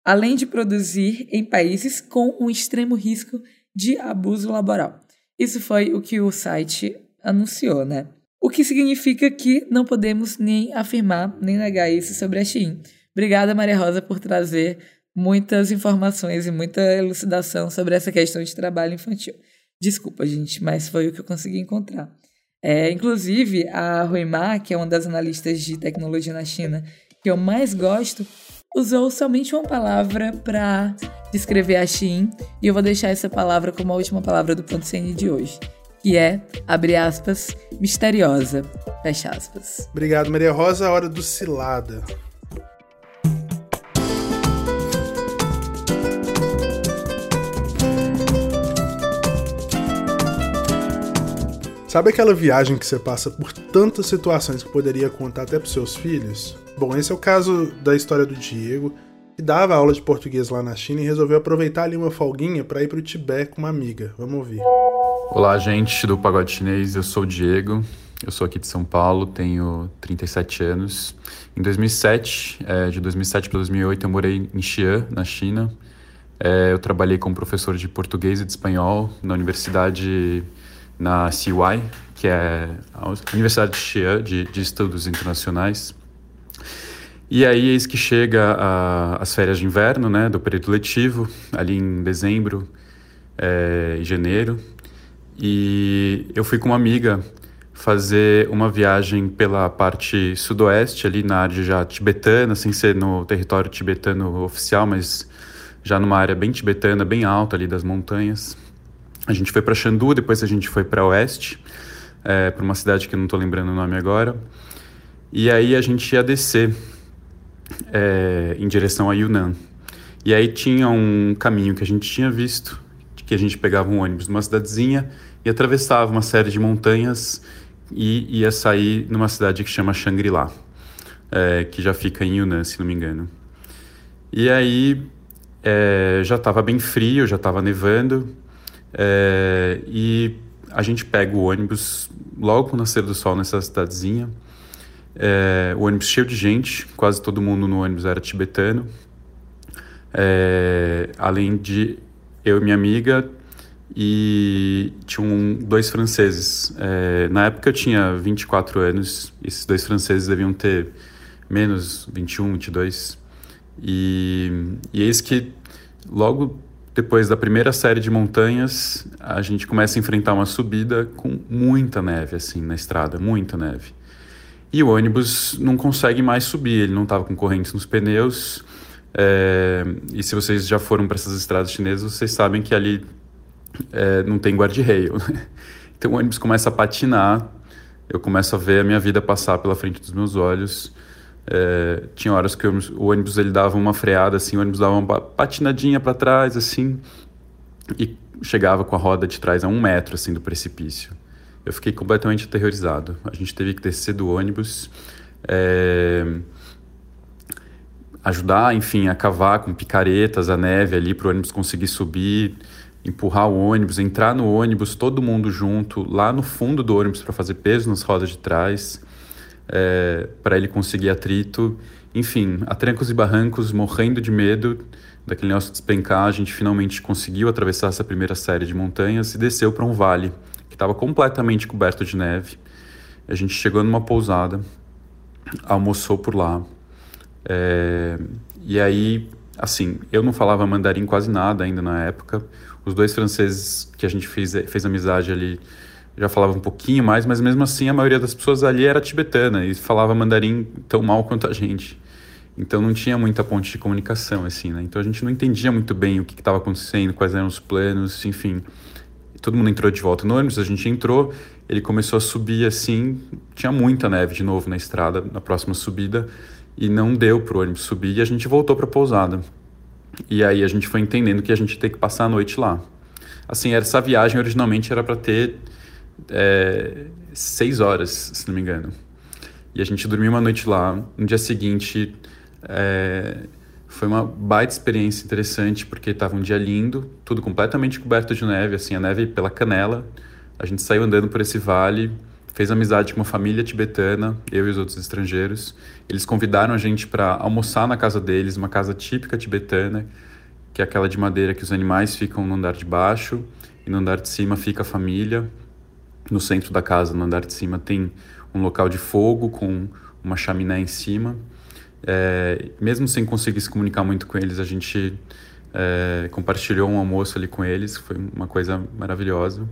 além de produzir em países com um extremo risco de abuso laboral. Isso foi o que o site anunciou, né? O que significa que não podemos nem afirmar nem negar isso sobre a Shein. Obrigada, Maria Rosa, por trazer muitas informações e muita elucidação sobre essa questão de trabalho infantil. Desculpa, gente, mas foi o que eu consegui encontrar. É, inclusive, a Ma, que é uma das analistas de tecnologia na China que eu mais gosto, usou somente uma palavra para descrever a Shein, e eu vou deixar essa palavra como a última palavra do ponto CN de hoje, que é, abre aspas, misteriosa, fecha aspas. Obrigado, Maria Rosa. Hora do cilada. Sabe aquela viagem que você passa por tantas situações que poderia contar até para seus filhos? Bom, esse é o caso da história do Diego, que dava aula de português lá na China e resolveu aproveitar ali uma folguinha para ir para o Tibete com uma amiga. Vamos ouvir. Olá, gente do Pagode Chinês, eu sou o Diego, eu sou aqui de São Paulo, tenho 37 anos. Em 2007, é, de 2007 para 2008, eu morei em Xi'an, na China. É, eu trabalhei como professor de português e de espanhol na universidade na CY, que é a Universidade de Xi'an de, de Estudos Internacionais. E aí eis que chega a, as férias de inverno, né, do período letivo, ali em dezembro é, e janeiro. E eu fui com uma amiga fazer uma viagem pela parte sudoeste, ali na área já tibetana, sem ser no território tibetano oficial, mas já numa área bem tibetana, bem alta ali das montanhas. A gente foi para Xandu, depois a gente foi para Oeste, é, para uma cidade que eu não estou lembrando o nome agora. E aí a gente ia descer é, em direção a Yunnan. E aí tinha um caminho que a gente tinha visto, que a gente pegava um ônibus numa cidadezinha e atravessava uma série de montanhas e ia sair numa cidade que chama Shangri-La, é, que já fica em Yunnan, se não me engano. E aí é, já estava bem frio, já estava nevando, é, e a gente pega o ônibus logo com o nascer do sol nessa cidadezinha. É, o ônibus cheio de gente, quase todo mundo no ônibus era tibetano. É, além de eu e minha amiga, e tinham dois franceses. É, na época eu tinha 24 anos, esses dois franceses deviam ter menos 21, 22. E, e eis que logo depois da primeira série de montanhas, a gente começa a enfrentar uma subida com muita neve, assim, na estrada, muita neve. E o ônibus não consegue mais subir, ele não estava com correntes nos pneus. É, e se vocês já foram para essas estradas chinesas, vocês sabem que ali é, não tem guarda-reio. Né? Então o ônibus começa a patinar, eu começo a ver a minha vida passar pela frente dos meus olhos. É, tinha horas que o ônibus ele dava uma freada assim, o ônibus dava uma patinadinha para trás assim e chegava com a roda de trás a um metro assim do precipício. Eu fiquei completamente aterrorizado. A gente teve que descer do ônibus. É... ajudar, enfim, a cavar com picaretas a neve ali para o ônibus conseguir subir, empurrar o ônibus, entrar no ônibus, todo mundo junto, lá no fundo do ônibus para fazer peso nas rodas de trás, é, para ele conseguir atrito. Enfim, a trancos e barrancos, morrendo de medo daquele de despencar, a gente finalmente conseguiu atravessar essa primeira série de montanhas e desceu para um vale que estava completamente coberto de neve. A gente chegou numa pousada, almoçou por lá. É, e aí, assim, eu não falava mandarim quase nada ainda na época. Os dois franceses que a gente fez, fez amizade ali já falavam um pouquinho mais, mas mesmo assim a maioria das pessoas ali era tibetana e falava mandarim tão mal quanto a gente. Então não tinha muita ponte de comunicação, assim, né? Então a gente não entendia muito bem o que estava acontecendo, quais eram os planos, enfim. Todo mundo entrou de volta no ônibus, a gente entrou, ele começou a subir assim, tinha muita neve de novo na estrada, na próxima subida, e não deu para o ônibus subir e a gente voltou para a pousada. E aí a gente foi entendendo que a gente ter que passar a noite lá. Assim, essa viagem originalmente era para ter é, seis horas, se não me engano. E a gente dormiu uma noite lá. No dia seguinte, é, foi uma baita experiência interessante, porque estava um dia lindo, tudo completamente coberto de neve, assim, a neve pela canela. A gente saiu andando por esse vale, fez amizade com uma família tibetana, eu e os outros estrangeiros. Eles convidaram a gente para almoçar na casa deles, uma casa típica tibetana, que é aquela de madeira que os animais ficam no andar de baixo e no andar de cima fica a família. No centro da casa, no andar de cima, tem um local de fogo com uma chaminé em cima. É, mesmo sem conseguir se comunicar muito com eles, a gente é, compartilhou um almoço ali com eles, foi uma coisa maravilhosa.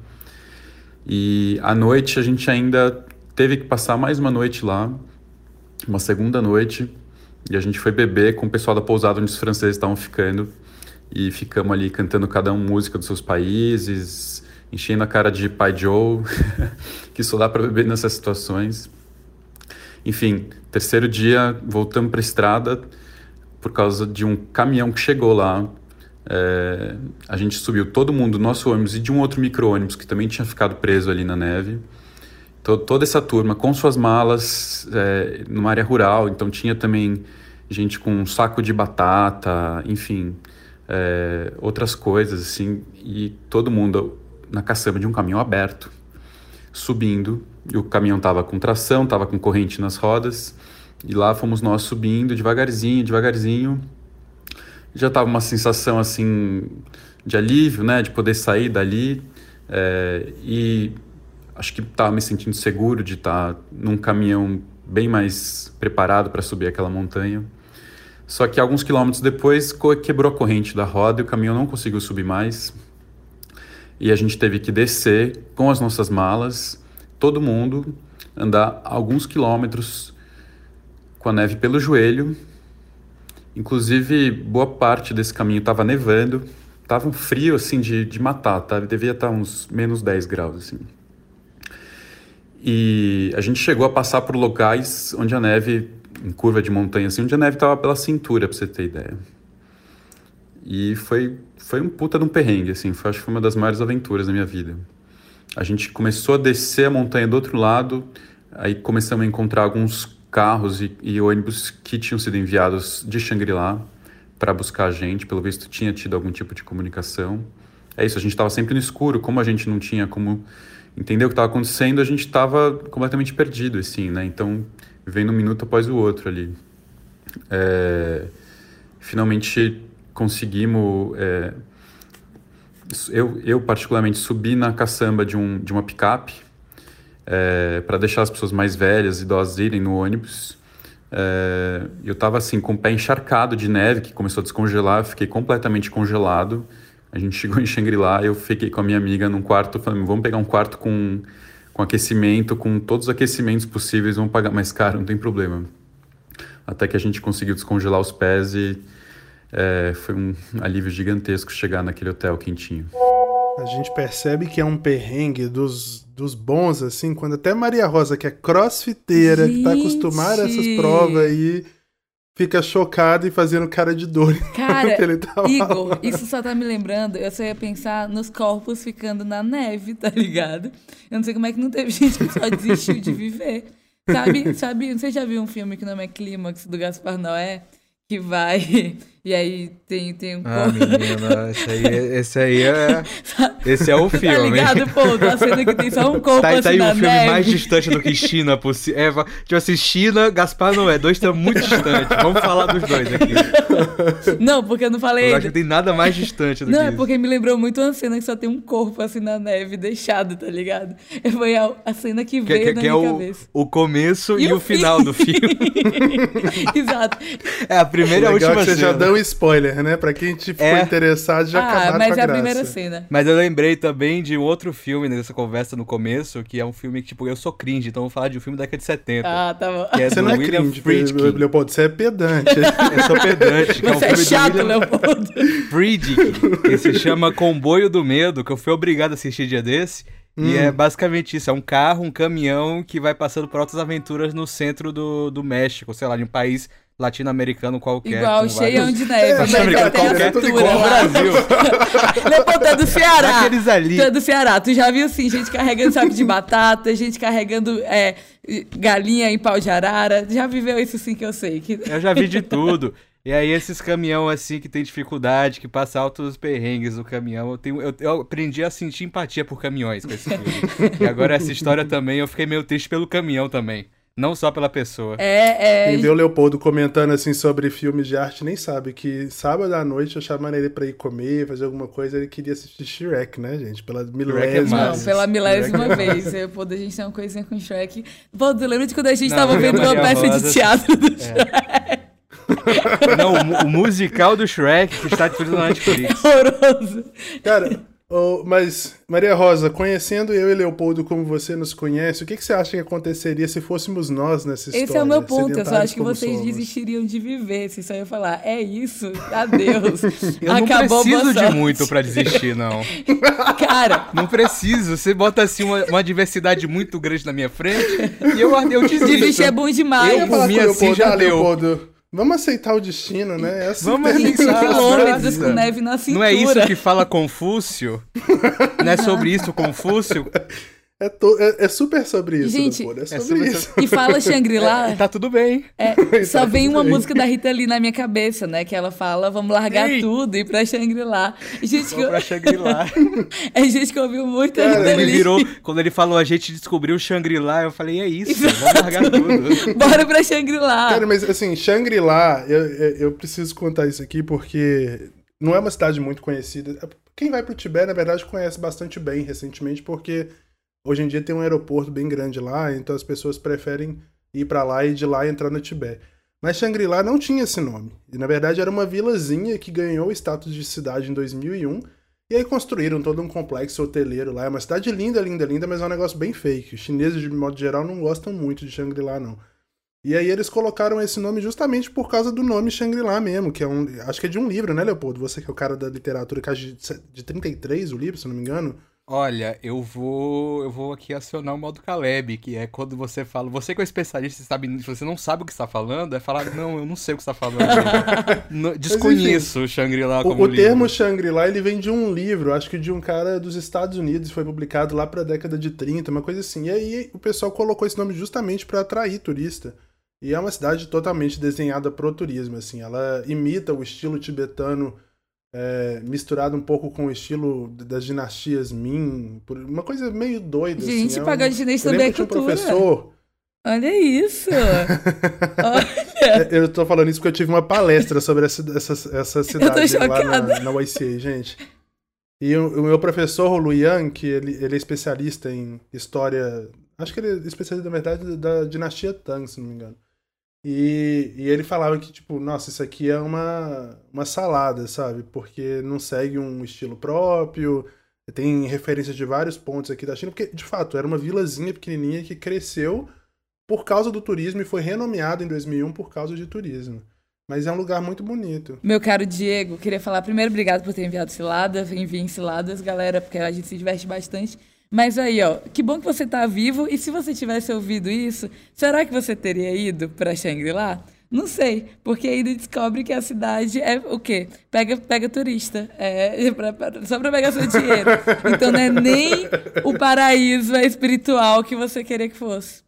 E à noite a gente ainda teve que passar mais uma noite lá, uma segunda noite, e a gente foi beber com o pessoal da pousada onde os franceses estavam ficando. E ficamos ali cantando cada um música dos seus países, enchendo a cara de pai Joe, que só dá para beber nessas situações. Enfim, terceiro dia voltamos para a estrada por causa de um caminhão que chegou lá. É, a gente subiu todo mundo do nosso ônibus e de um outro micro-ônibus que também tinha ficado preso ali na neve. toda essa turma com suas malas é, numa área rural, então tinha também gente com um saco de batata, enfim, é, outras coisas assim, e todo mundo na caçamba de um caminhão aberto, subindo e o caminhão estava com tração, estava com corrente nas rodas. E lá fomos nós subindo devagarzinho, devagarzinho. Já estava uma sensação assim de alívio, né, de poder sair dali. É, e acho que estava me sentindo seguro de estar tá num caminhão bem mais preparado para subir aquela montanha. Só que alguns quilômetros depois quebrou a corrente da roda e o caminhão não conseguiu subir mais. E a gente teve que descer com as nossas malas todo mundo andar alguns quilômetros com a neve pelo joelho. Inclusive, boa parte desse caminho estava nevando. Tava um frio, assim, de, de matar, tá? Devia estar tá uns menos 10 graus, assim. E a gente chegou a passar por locais onde a neve, em curva de montanha, assim, onde a neve estava pela cintura, para você ter ideia. E foi, foi um puta de um perrengue, assim. Foi, acho que foi uma das maiores aventuras da minha vida. A gente começou a descer a montanha do outro lado, aí começamos a encontrar alguns carros e, e ônibus que tinham sido enviados de Xangri-Lá para buscar a gente, pelo visto tinha tido algum tipo de comunicação. É isso, a gente estava sempre no escuro, como a gente não tinha como entender o que estava acontecendo, a gente estava completamente perdido, assim, né? Então, vivendo um minuto após o outro ali. É, finalmente conseguimos é, eu, eu particularmente subi na caçamba de, um, de uma picape é, para deixar as pessoas mais velhas, idosas irem no ônibus. É, eu estava assim com o pé encharcado de neve que começou a descongelar, eu fiquei completamente congelado. A gente chegou em Shangri-La, eu fiquei com a minha amiga num quarto, falando, vamos pegar um quarto com, com aquecimento, com todos os aquecimentos possíveis, vamos pagar mais caro, não tem problema. Até que a gente conseguiu descongelar os pés e é, foi um alívio gigantesco chegar naquele hotel quentinho. A gente percebe que é um perrengue dos, dos bons, assim, quando até Maria Rosa, que é crossfiteira, gente. que tá acostumada a essas provas aí, fica chocada e fazendo cara de dor. Cara, tá Igor, isso só tá me lembrando, eu só ia pensar nos corpos ficando na neve, tá ligado? Eu não sei como é que não teve gente que só desistiu de viver. Sabe, sabe, você já viu um filme que não é Clímax, do Gaspar Noé? que vai. E aí tem, tem um Ah, menina, esse aí, é- esse aí é. Esse é o filme. Tá ligado, pô? Da cena que tem só um corpo Tá, assim tá aí na um filme neve. mais distante do que China possível. É, tipo assim, China, Gaspar Noé, dois estão muito distantes. Vamos falar dos dois aqui. Não, porque eu não falei Eu acho que tem nada mais distante do Não, que é isso. porque me lembrou muito uma cena que só tem um corpo assim na neve, deixado, tá ligado? Foi a, a cena que Que, veio que- na que é minha o, cabeça. o começo e, E o o final do filme. Exato. É a primeira e a última já cena. Deu um spoiler, né? Pra quem te ficou É. interessado, já ah, acabaram mas com a é a graça. primeira cena. Mas eu lembrei também de um outro filme nessa conversa no começo, que é um filme que, tipo, eu sou cringe, então eu vou falar de um filme da década de 70. Ah, tá bom. que é Você do não é William cringe, Friedkin. Leopoldo, você é pedante. Eu sou pedante, que é um Você é filme chato, do William Leopoldo. Friedkin, que se chama Comboio do Medo, que eu fui obrigado a assistir dia desse. E é basicamente isso, é um carro, um caminhão que vai passando por altas aventuras no centro do, do México, sei lá, de um país latino-americano qualquer. Igual, com cheião vários- de neve. Né? Latino-americano qualquer, aventura como o lá. Brasil. Tu é do Ceará. Daqueles ali. É do Ceará. Tu já viu, assim, gente carregando saco de batata, gente carregando é, galinha em pau de arara. Já viveu isso, sim, que eu sei. Que... Eu já vi de tudo. E aí esses caminhão assim que tem dificuldade, que passa altos perrengues no caminhão, eu, tenho, eu, eu aprendi a sentir empatia por caminhões com esse filme. e agora essa história também, eu fiquei meio triste pelo caminhão também. Não só pela pessoa. É, é... Quem vê o Leopoldo comentando assim sobre filmes de arte nem sabe que sábado à noite eu chamava ele pra ir comer, fazer alguma coisa, ele queria assistir Shrek, né, gente? Pela milésima massa. Não, vez. pela milésima Shrek é vez. Pô, a gente tem uma coisinha com Shrek. Pô, tu lembra de quando a gente Não, tava vendo uma peça Rosa- de teatro do Shrek? Não, o, o musical do Shrek que está disponível na Netflix. Horroroso. Cara, ô, mas Maria Rosa, conhecendo eu e Leopoldo como você nos conhece, o que, que você acha que aconteceria se fôssemos nós nessa história? Esse é o meu ponto. Eu só acho que vocês somos? desistiriam de viver. Vocês só iam falar, é isso, adeus. Eu não Acabou preciso boa de muito pra desistir, não. Cara, Não preciso. Você bota assim uma, uma diversidade muito grande na minha frente e eu, eu desisto. desistir é bom demais. Eu ia o assim, já ah. Leopoldo, vamos aceitar o destino, né? Essa Vamos é a 20 aceitar. quilômetros com neve na cintura. Não é isso que fala Confúcio? Não é sobre isso, Confúcio? É, to- é- é super sobre isso, Gente, Leopoldo, é sobre, sobre isso. E fala Shangri-La, Tá tudo bem. é, só Tá vem uma bem. música da Rita Lee na minha cabeça, né? Que ela fala, vamos largar Ei. tudo e ir pra Shangri-La. E Gente, que, pra Shangri-La. é gente que ouviu muito a Cara, Rita Ele Lee. virou, quando ele falou a gente descobriu Shangri-La, eu falei, é isso, vamos largar tudo. Bora pra Shangri-La. Cara, mas assim, Shangri-La, eu, eu, eu preciso contar isso aqui porque não é uma cidade muito conhecida. Quem vai pro Tibete, na verdade, conhece bastante bem recentemente, porque hoje em dia tem um aeroporto bem grande lá, então as pessoas preferem ir pra lá e de lá entrar no Tibete. Mas Shangri-La não tinha esse nome. E na verdade era uma vilazinha que ganhou o status de cidade em 2001. E aí construíram todo um complexo hoteleiro lá. É uma cidade linda, linda, linda, mas é um negócio bem fake. Os chineses, de modo geral, não gostam muito de Shangri-La, não. E aí eles colocaram esse nome justamente por causa do nome Shangri-La mesmo, que é um. Acho que é de um livro, né, Leopoldo? Você que é o cara da literatura, que é de, de 33 o livro, se não me engano. Olha, eu vou, eu vou aqui acionar o modo Caleb, que é quando você fala, você que é um especialista, sabe, você não sabe o que está falando, é falar, não, eu não sei o que está falando. Não- desconheço o Shangri-La O, como o livro. termo Shangri-La ele vem de um livro, acho que de um cara dos Estados Unidos, foi publicado lá pra década de 30, uma coisa assim. E aí o pessoal colocou esse nome justamente pra atrair turista. E é uma cidade totalmente desenhada pro turismo, assim. Ela imita o estilo tibetano é, misturado um pouco com o estilo das dinastias Min, por- uma coisa meio doida. Gente, assim. É um- chinês também é tinha um cultura. professor Olha isso. Olha. Eu tô falando isso porque eu tive uma palestra sobre essa, essa, essa cidade lá na, na YCA, gente. E o, o meu professor, o Lu Yang, que ele, ele é especialista em história. Acho que ele é especialista, na verdade, da dinastia Tang, se não me engano. E, e ele falava que, tipo, nossa, isso aqui é uma, uma salada, sabe? Porque não segue um estilo próprio, tem referências de vários pontos aqui da China, porque, de fato, era uma vilazinha pequenininha que cresceu por causa do turismo e foi renomeado em 2001 por causa de turismo. Mas é um lugar muito bonito. Meu caro Diego, queria falar primeiro obrigado por ter enviado cilada, enviem ciladas, galera, porque a gente se diverte bastante. Mas aí, ó, que bom que você tá vivo e se você tivesse ouvido isso, será que você teria ido pra Shangri-La? Não sei, porque aí ele descobre que a cidade é o quê? Pega, pega turista, é, pra- pra- só pra pegar seu dinheiro. Então não é nem o paraíso espiritual que você queria que fosse.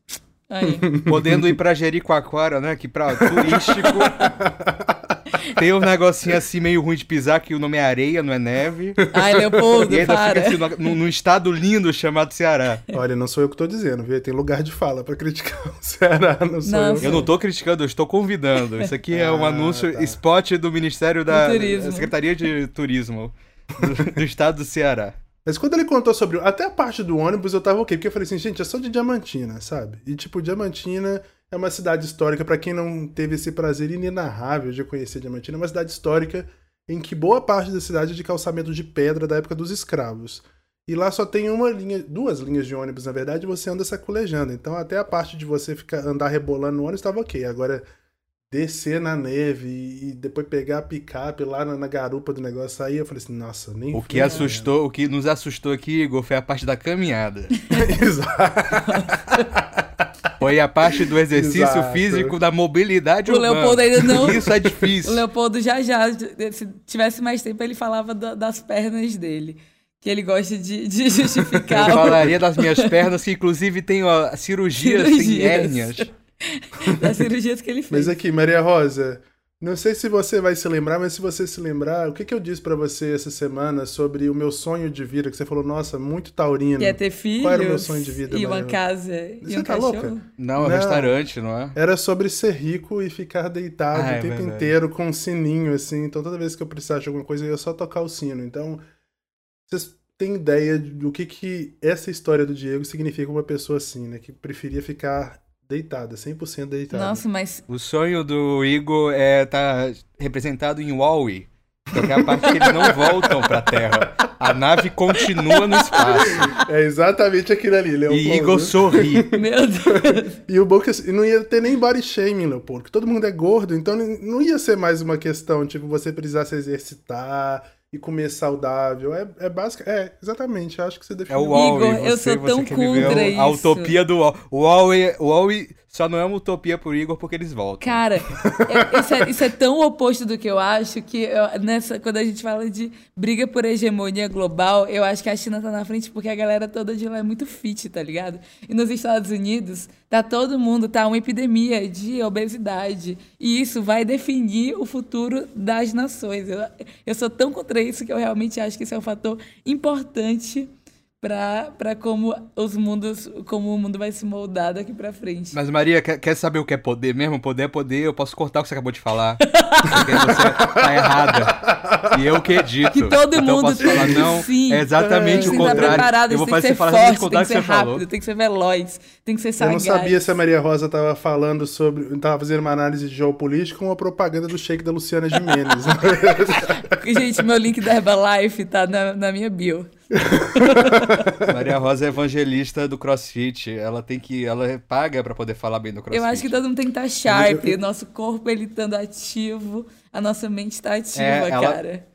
Aí. Podendo ir pra Jericoacoara, né, que pra turístico Tem um negocinho assim meio ruim de pisar, que o nome é areia, não é neve. Ai, Leopoldo, E ainda para. fica assim, num, num estado lindo chamado Ceará. Olha, não sou eu que tô dizendo, viu? Tem lugar de fala pra criticar o Ceará, não sou Nossa. eu. Eu não tô criticando, eu estou convidando. Isso aqui é um Ah, anúncio tá. spot do Ministério da Do Secretaria de Turismo do, do estado do Ceará. Mas quando ele contou sobre. Até a parte do ônibus eu tava ok, porque eu falei assim, gente, eu sou de Diamantina, sabe? E tipo, Diamantina é uma cidade histórica, pra quem não teve esse prazer inenarrável de conhecer Diamantina, é uma cidade histórica em que boa parte da cidade é de calçamento de pedra da época dos escravos. E lá só tem uma linha, duas linhas de ônibus, na verdade, e você anda sacolejando. Então até a parte de você ficar, andar rebolando no ônibus estava ok. Agora, descer na neve e, e depois pegar a picape lá na, na garupa do negócio aí, eu falei assim, nossa, nem O que assustou, o que nos assustou aqui, Igor, foi a parte da caminhada. Exato. Foi a parte do exercício Exato. físico da mobilidade O urbana. Leopoldo ainda não- Isso é O difícil. Leopoldo já já, se tivesse mais tempo, ele falava da- das pernas dele. Que ele gosta de, de Eu justificar o- falaria das minhas pernas, que inclusive tem ó, cirurgias, sem Cirurgias. hérnias. das cirurgias que ele fez. Mas aqui, Maria Rosa, não sei se você vai se lembrar, mas se você se lembrar, o que, que eu disse pra você essa semana sobre o meu sonho de vida? Que você falou, nossa, muito taurino. Que é ter filhos Qual era o meu sonho de vida, e uma Mariana? casa e Você um tá cachorro. louca? Não, é um Não. restaurante, não é? Era sobre ser rico e ficar deitado Ah, é o tempo verdade. inteiro com um sininho, assim. Então toda vez que eu precisasse de alguma coisa, eu ia só tocar o sino. Então, vocês têm ideia do que, que essa história do Diego significa uma pessoa assim, né? Que preferia ficar deitada, 100% deitada. Nossa, mas O sonho do Igor é tá representado em Wall-E. Que é a parte que eles não voltam pra Terra. A nave continua no espaço. É exatamente aquilo ali, Leopoldo. E Igor sorri. meu Deus. E o bom é que não ia ter nem body shaming, Leopoldo, porque todo mundo é gordo, então não ia ser mais uma questão, tipo, você precisar se exercitar e comer saudável. É, é básico. É, exatamente, eu acho que você É definiu. o Wall-E. Igor, eu você, sou tão contra isso. A utopia do Wall- o Wall-E. Só não é uma utopia pro Igor porque eles voltam. Cara, é- isso, é, isso é tão oposto do que eu acho que eu- nessa, quando a gente fala de briga por hegemonia global, eu acho que a China tá na frente porque a galera toda de lá é muito fit, tá ligado? E nos Estados Unidos, tá todo mundo, tá uma epidemia de obesidade. E isso vai definir o futuro das nações. Eu, eu sou tão contra isso que eu realmente acho que isso é um fator importante para como os mundos, como o mundo vai se moldar daqui pra frente. Mas Maria, quer, quer saber o que é poder mesmo? Poder é poder, eu posso cortar o que você acabou de falar. Porque você tá errada. E eu que edito. Que todo então eu mundo posso falar, tem- não, sim. é exatamente tem o contrário. preparado, eu vou tem que fazer ser falar forte, tem que ser você falou. rápido, tem que ser veloz, tem que ser Eu sagaz. não sabia se a Maria Rosa tava falando sobre. tava fazendo uma análise de geopolítica ou uma propaganda do shake da Luciana Gimenez. Gente, meu link da Herbalife tá na, na minha bio. Maria Rosa é evangelista do CrossFit. Ela tem que. Ela paga pra poder falar bem do CrossFit. Eu acho que todo mundo tem que estar sharp, eu- o nosso corpo ele estando ativo, a nossa mente tá ativa, É, ela- cara.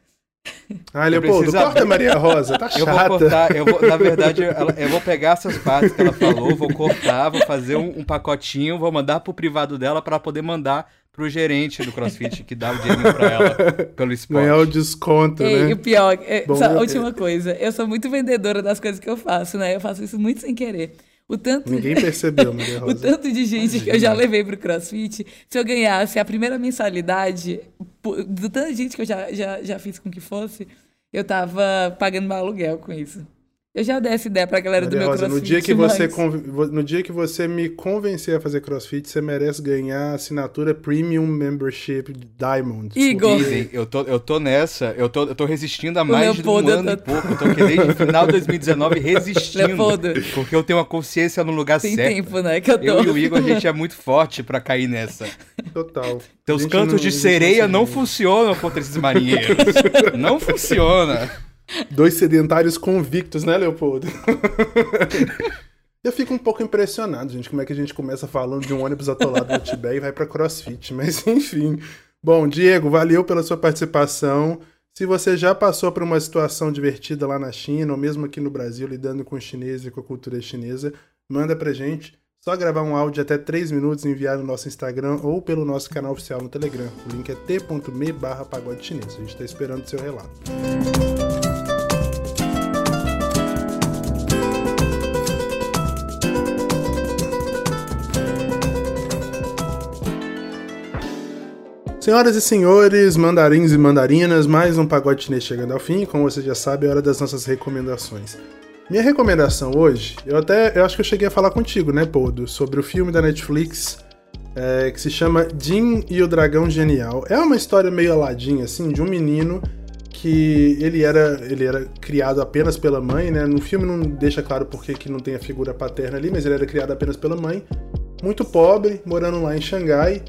ah, Leopoldo, preciso corta a abrir. Maria Rosa, tá Eu vou chata. cortar, eu vou, na verdade, ela- eu vou pegar essas partes que ela falou, vou cortar, vou fazer um, um pacotinho, vou mandar pro privado dela pra ela poder mandar pro gerente do CrossFit que dá o dinheiro pra ela pelo esporte. Ganhar o desconto, Ei, né? o pior, é, Bom, só a eu- última coisa, eu sou muito vendedora das coisas que eu faço, né? Eu faço isso muito sem querer. O tanto, Ninguém percebeu, Maria o Rosa. tanto de gente que eu já levei pro CrossFit, se eu ganhasse a primeira mensalidade, do tanto de gente que eu já, já, já fiz com que fosse, eu tava pagando meu aluguel com isso. Eu já dei essa ideia pra galera do Maria meu Rosa, CrossFit. no dia, que você mas- conv- vo- no dia que você me convencer a fazer crossfit, você merece ganhar a assinatura Premium Membership Diamond. Igor. Dizem, eu tô, eu tô nessa, eu tô, eu tô resistindo há mais de um ano tô- e pouco. Eu tô aqui desde o final de 2019 resistindo. Leopoldo. Porque eu tenho uma consciência no lugar Tem certo. tempo, né? Que eu tô. Eu e o Igor, a gente é muito forte pra cair nessa. Total. Então gente cantos não- de sereia não se- funcionam contra esses marinheiros. não funciona. Dois sedentários convictos, né, Leopoldo? Eu fico um pouco impressionado, gente, como é que a gente começa falando de um ônibus atolado no Tibete e vai pra crossfit, mas enfim. Bom, Diego, valeu pela sua participação. Se você já passou por uma situação divertida lá na China, ou mesmo aqui no Brasil, lidando com o chinês e com a cultura chinesa, manda pra gente. Só gravar um áudio até 3 minutos e enviar no nosso Instagram ou pelo nosso canal oficial no Telegram. O link é t.me barra pagode chinês. A gente tá esperando o seu relato. Senhoras e senhores, mandarins e mandarinas, mais um pagode chinês chegando ao fim. Como você já sabe, é hora das nossas recomendações. Minha recomendação hoje, eu até eu acho que eu cheguei a falar contigo, né, Podo, sobre o filme da Netflix é, que se chama Jin e o Dragão Genial. É uma história meio aladinha, assim, de um menino que ele era, ele era criado apenas pela mãe, né? No filme não deixa claro por que não tem a figura paterna ali, mas ele era criado apenas pela mãe. Muito pobre, morando lá em Xangai.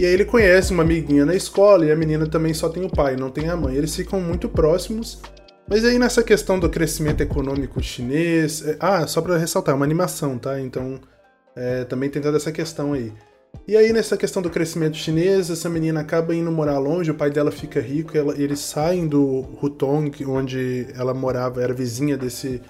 E aí ele conhece uma amiguinha na escola e a menina também só tem o pai, não tem a mãe. Eles ficam muito próximos. Mas aí nessa questão do crescimento econômico chinês, é, ah, só para ressaltar, é uma animação, tá? Então é, também tem toda essa questão aí. E aí, nessa questão do crescimento chinês, essa menina acaba indo morar longe, o pai dela fica rico, ela, eles saem do Hutong, onde ela morava, era vizinha desse,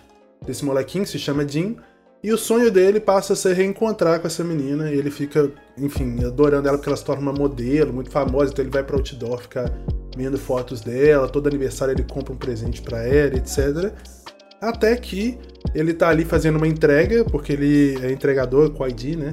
desse molequinho, que se chama Jin, e o sonho dele passa a ser reencontrar com essa menina, e ele fica, enfim, adorando ela porque ela se torna uma modelo muito famosa, então ele vai pra outdoor ficar vendo fotos dela, todo aniversário ele compra um presente para ela, etc. Até que ele tá ali fazendo uma entrega, porque ele é entregador com ID, né?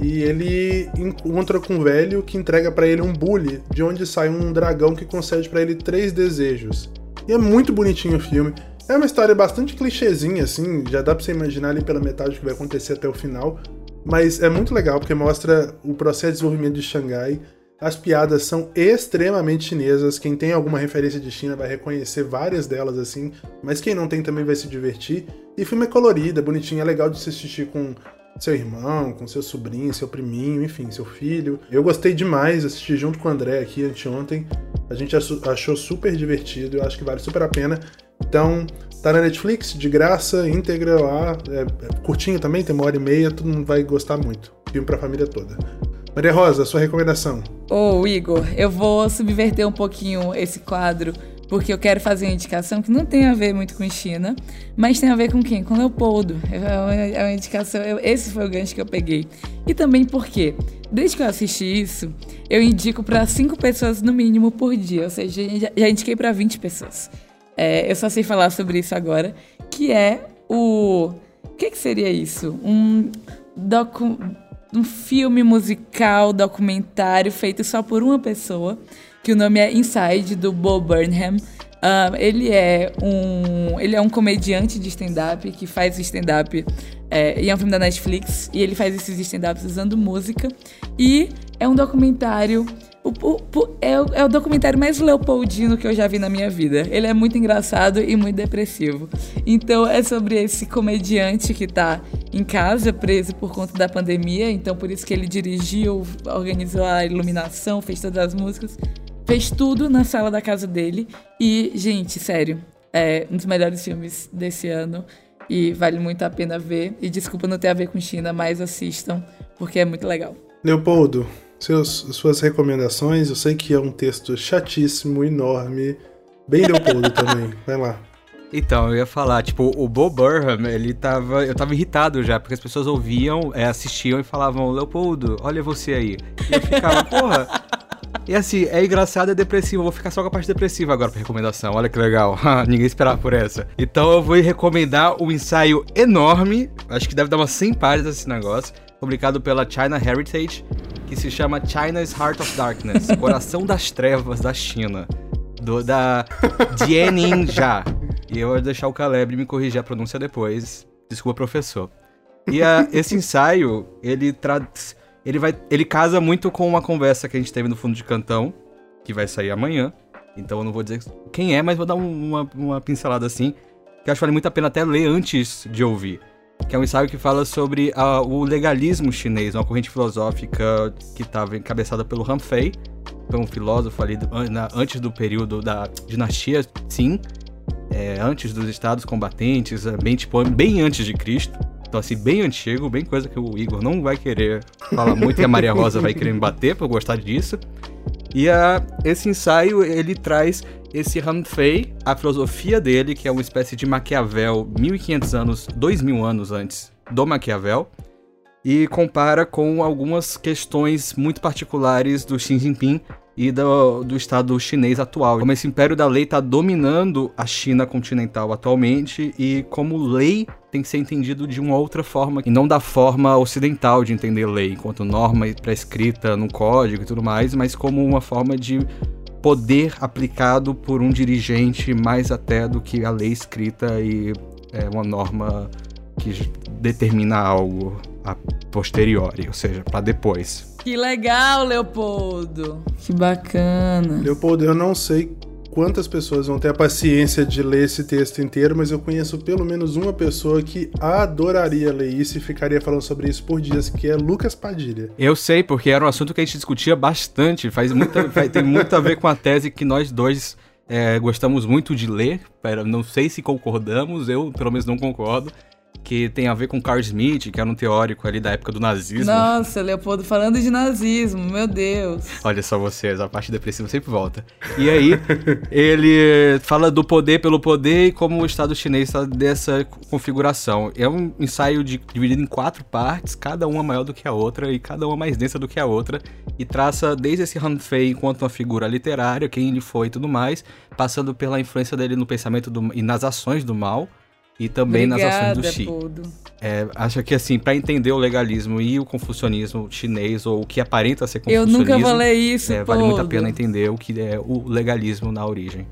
E ele encontra com um velho que entrega para ele um bule, de onde sai um dragão que concede para ele três desejos. E é muito bonitinho o filme. É uma história bastante clichêzinha, assim, já dá pra você imaginar ali pela metade o que vai acontecer até o final. Mas é muito legal porque mostra o processo de desenvolvimento de Xangai. As piadas são extremamente chinesas. Quem tem alguma referência de China vai reconhecer várias delas assim, mas quem não tem também vai se divertir. E filme é colorido, é bonitinho, é legal de se assistir com seu irmão, com seu sobrinho, seu priminho, enfim, seu filho. Eu gostei demais, assisti junto com o André aqui anteontem. A gente achou super divertido, eu acho que vale super a pena. Então, tá na Netflix, de graça, íntegra lá, é, é curtinho também, tem uma hora e meia, todo mundo vai gostar muito. Filme pra família toda. Maria Rosa, sua recomendação. Ô, Igor, eu vou subverter um pouquinho esse quadro porque eu quero fazer uma indicação que não tem a ver muito com China, mas tem a ver com quem? Com Leopoldo. É uma, é indicação, eu, esse foi o gancho que eu peguei. E também porque, desde que eu assisti isso, eu indico para cinco pessoas no mínimo por dia, ou seja, já, já indiquei para 20 pessoas. É, eu só sei falar sobre isso agora, que é o. O que, que seria isso? Um docu um filme musical, documentário feito só por uma pessoa que o nome é Inside, do Bo Burnham. Um, ele é um ele é um comediante de stand-up que faz stand-up é, e é um filme da Netflix e ele faz esses stand-ups usando música e é um documentário o, o, é, o, é o documentário mais leopoldino que eu já vi na minha vida. Ele é muito engraçado e muito depressivo. Então é sobre esse comediante que tá em casa, preso por conta da pandemia. Então por isso que ele dirigiu, organizou a iluminação, fez todas as músicas fez tudo na sala da casa dele. E, gente, sério, é um dos melhores filmes desse ano. E vale muito a pena ver. E desculpa não ter a ver com China, mas assistam, porque é muito legal. Leopoldo, seus, suas recomendações. Eu sei que é um texto chatíssimo, enorme. Bem Leopoldo também. Vai lá. Então, eu ia falar, tipo, o Bo Burnham, ele tava. Eu tava irritado já, porque as pessoas ouviam, é, assistiam e falavam, Leopoldo, olha você aí. E eu ficava, porra. E assim, é engraçado e é depressivo. Eu vou ficar só com a parte depressiva agora pra recomendação. Olha que legal. Ninguém esperava por essa. Então eu vou recomendar um ensaio enorme. Acho que deve dar umas 100 páginas esse negócio. Publicado pela China Heritage. Que se chama China's Heart of Darkness. Coração das Trevas da China. Do, da Jianin Jia. E eu vou deixar o Caleb me corrigir a pronúncia depois. Desculpa, professor. E uh, esse ensaio, ele traz ele vai. Ele casa muito com uma conversa que a gente teve no fundo de cantão, que vai sair amanhã. Então eu não vou dizer quem é, mas vou dar uma, uma pincelada assim. Que eu acho que vale muito a pena até ler antes de ouvir. Que é um ensaio que fala sobre uh, o legalismo chinês, uma corrente filosófica que estava encabeçada pelo Han Fei, foi um filósofo ali do, na, antes do período da dinastia Qin, é, antes dos estados combatentes, bem, tipo, bem antes de Cristo. Então, assim, bem antigo, bem coisa que o Igor não vai querer falar muito e a Maria Rosa vai querer me bater por gostar disso. E a, esse ensaio, ele traz esse Han Fei, a filosofia dele, que é uma espécie de Maquiavel 1500 anos, 2000 anos antes do Maquiavel, e compara com algumas questões muito particulares do Xi Jinping e do, do Estado chinês atual. Como esse império da lei está dominando a China continental atualmente e como lei tem que ser entendido de uma outra forma, e não da forma ocidental de entender lei, enquanto norma prescrita no código e tudo mais, mas como uma forma de poder aplicado por um dirigente mais até do que a lei escrita e é uma norma que determina algo a posteriori, ou seja, para depois. Que legal, Leopoldo. Que bacana. Leopoldo, eu não sei quantas pessoas vão ter a paciência de ler esse texto inteiro, mas eu conheço pelo menos uma pessoa que adoraria ler isso e ficaria falando sobre isso por dias, que é Lucas Padilha. Eu sei, porque era um assunto que a gente discutia bastante, faz muita, tem muito a ver com a tese que nós dois é, gostamos muito de ler, não sei se concordamos, eu pelo menos não concordo, que tem a ver com Carl Smith, que era um teórico ali da época do nazismo. Nossa, Leopoldo falando de nazismo, meu Deus. Olha só vocês, a parte depressiva sempre volta. E aí, ele fala do poder pelo poder e como o Estado chinês está dessa configuração. É um ensaio de, dividido em quatro partes, cada uma maior do que a outra e cada uma mais densa do que a outra, e traça desde esse Han Fei enquanto uma figura literária, quem ele foi e tudo mais, passando pela influência dele no pensamento do, e nas ações do mal, e também Obrigada, nas ações do Xi. É, acho que assim, para entender o legalismo e o confucionismo chinês, ou o que aparenta ser confucionismo... Eu nunca ler isso, é, Vale muito a pena entender o que é o legalismo na origem.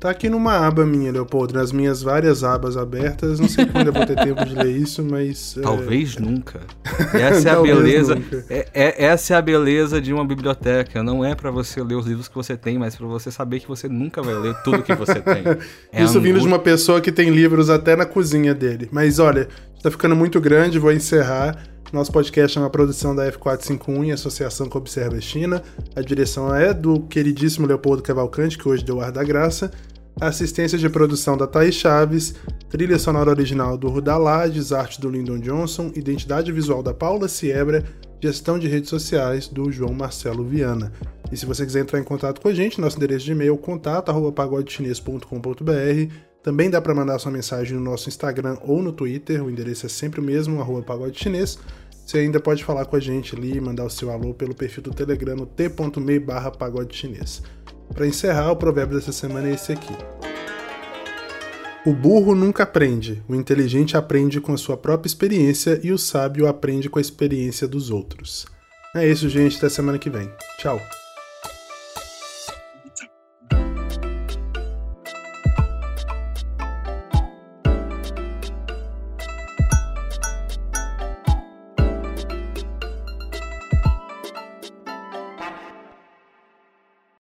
Tá aqui numa aba minha, Leopoldo, nas minhas várias abas abertas. Não sei quando eu vou ter tempo de ler isso, mas. É, Talvez é... nunca. Essa é a beleza. É, é, essa é a beleza de uma biblioteca. Não é para você ler os livros que você tem, mas para você saber que você nunca vai ler tudo que você tem. É isso vindo de uma pessoa que tem livros até na cozinha dele. Mas olha, está ficando muito grande, vou encerrar. Nosso podcast é uma produção da F451 em associação com Observa China. A direção é do queridíssimo Leopoldo Cavalcante, que hoje deu ar da graça. Assistência de produção da Thaís Chaves, trilha sonora original do Rudalades, arte do Lyndon Johnson, identidade visual da Paula Siebra, gestão de redes sociais do João Marcelo Viana. E se você quiser entrar em contato com a gente, nosso endereço de e-mail é contato@pagodechinês.com.br. Também dá para mandar sua mensagem no nosso Instagram ou no Twitter, o endereço é sempre o mesmo, arroba pagode chinês. Você ainda pode falar com a gente ali mandar o seu alô pelo perfil do Telegram no t.me barra pagode chinês. Para encerrar, o provérbio dessa semana é esse aqui. O burro nunca aprende, o inteligente aprende com a sua própria experiência e o sábio aprende com a experiência dos outros. É isso, gente, até semana que vem. Tchau!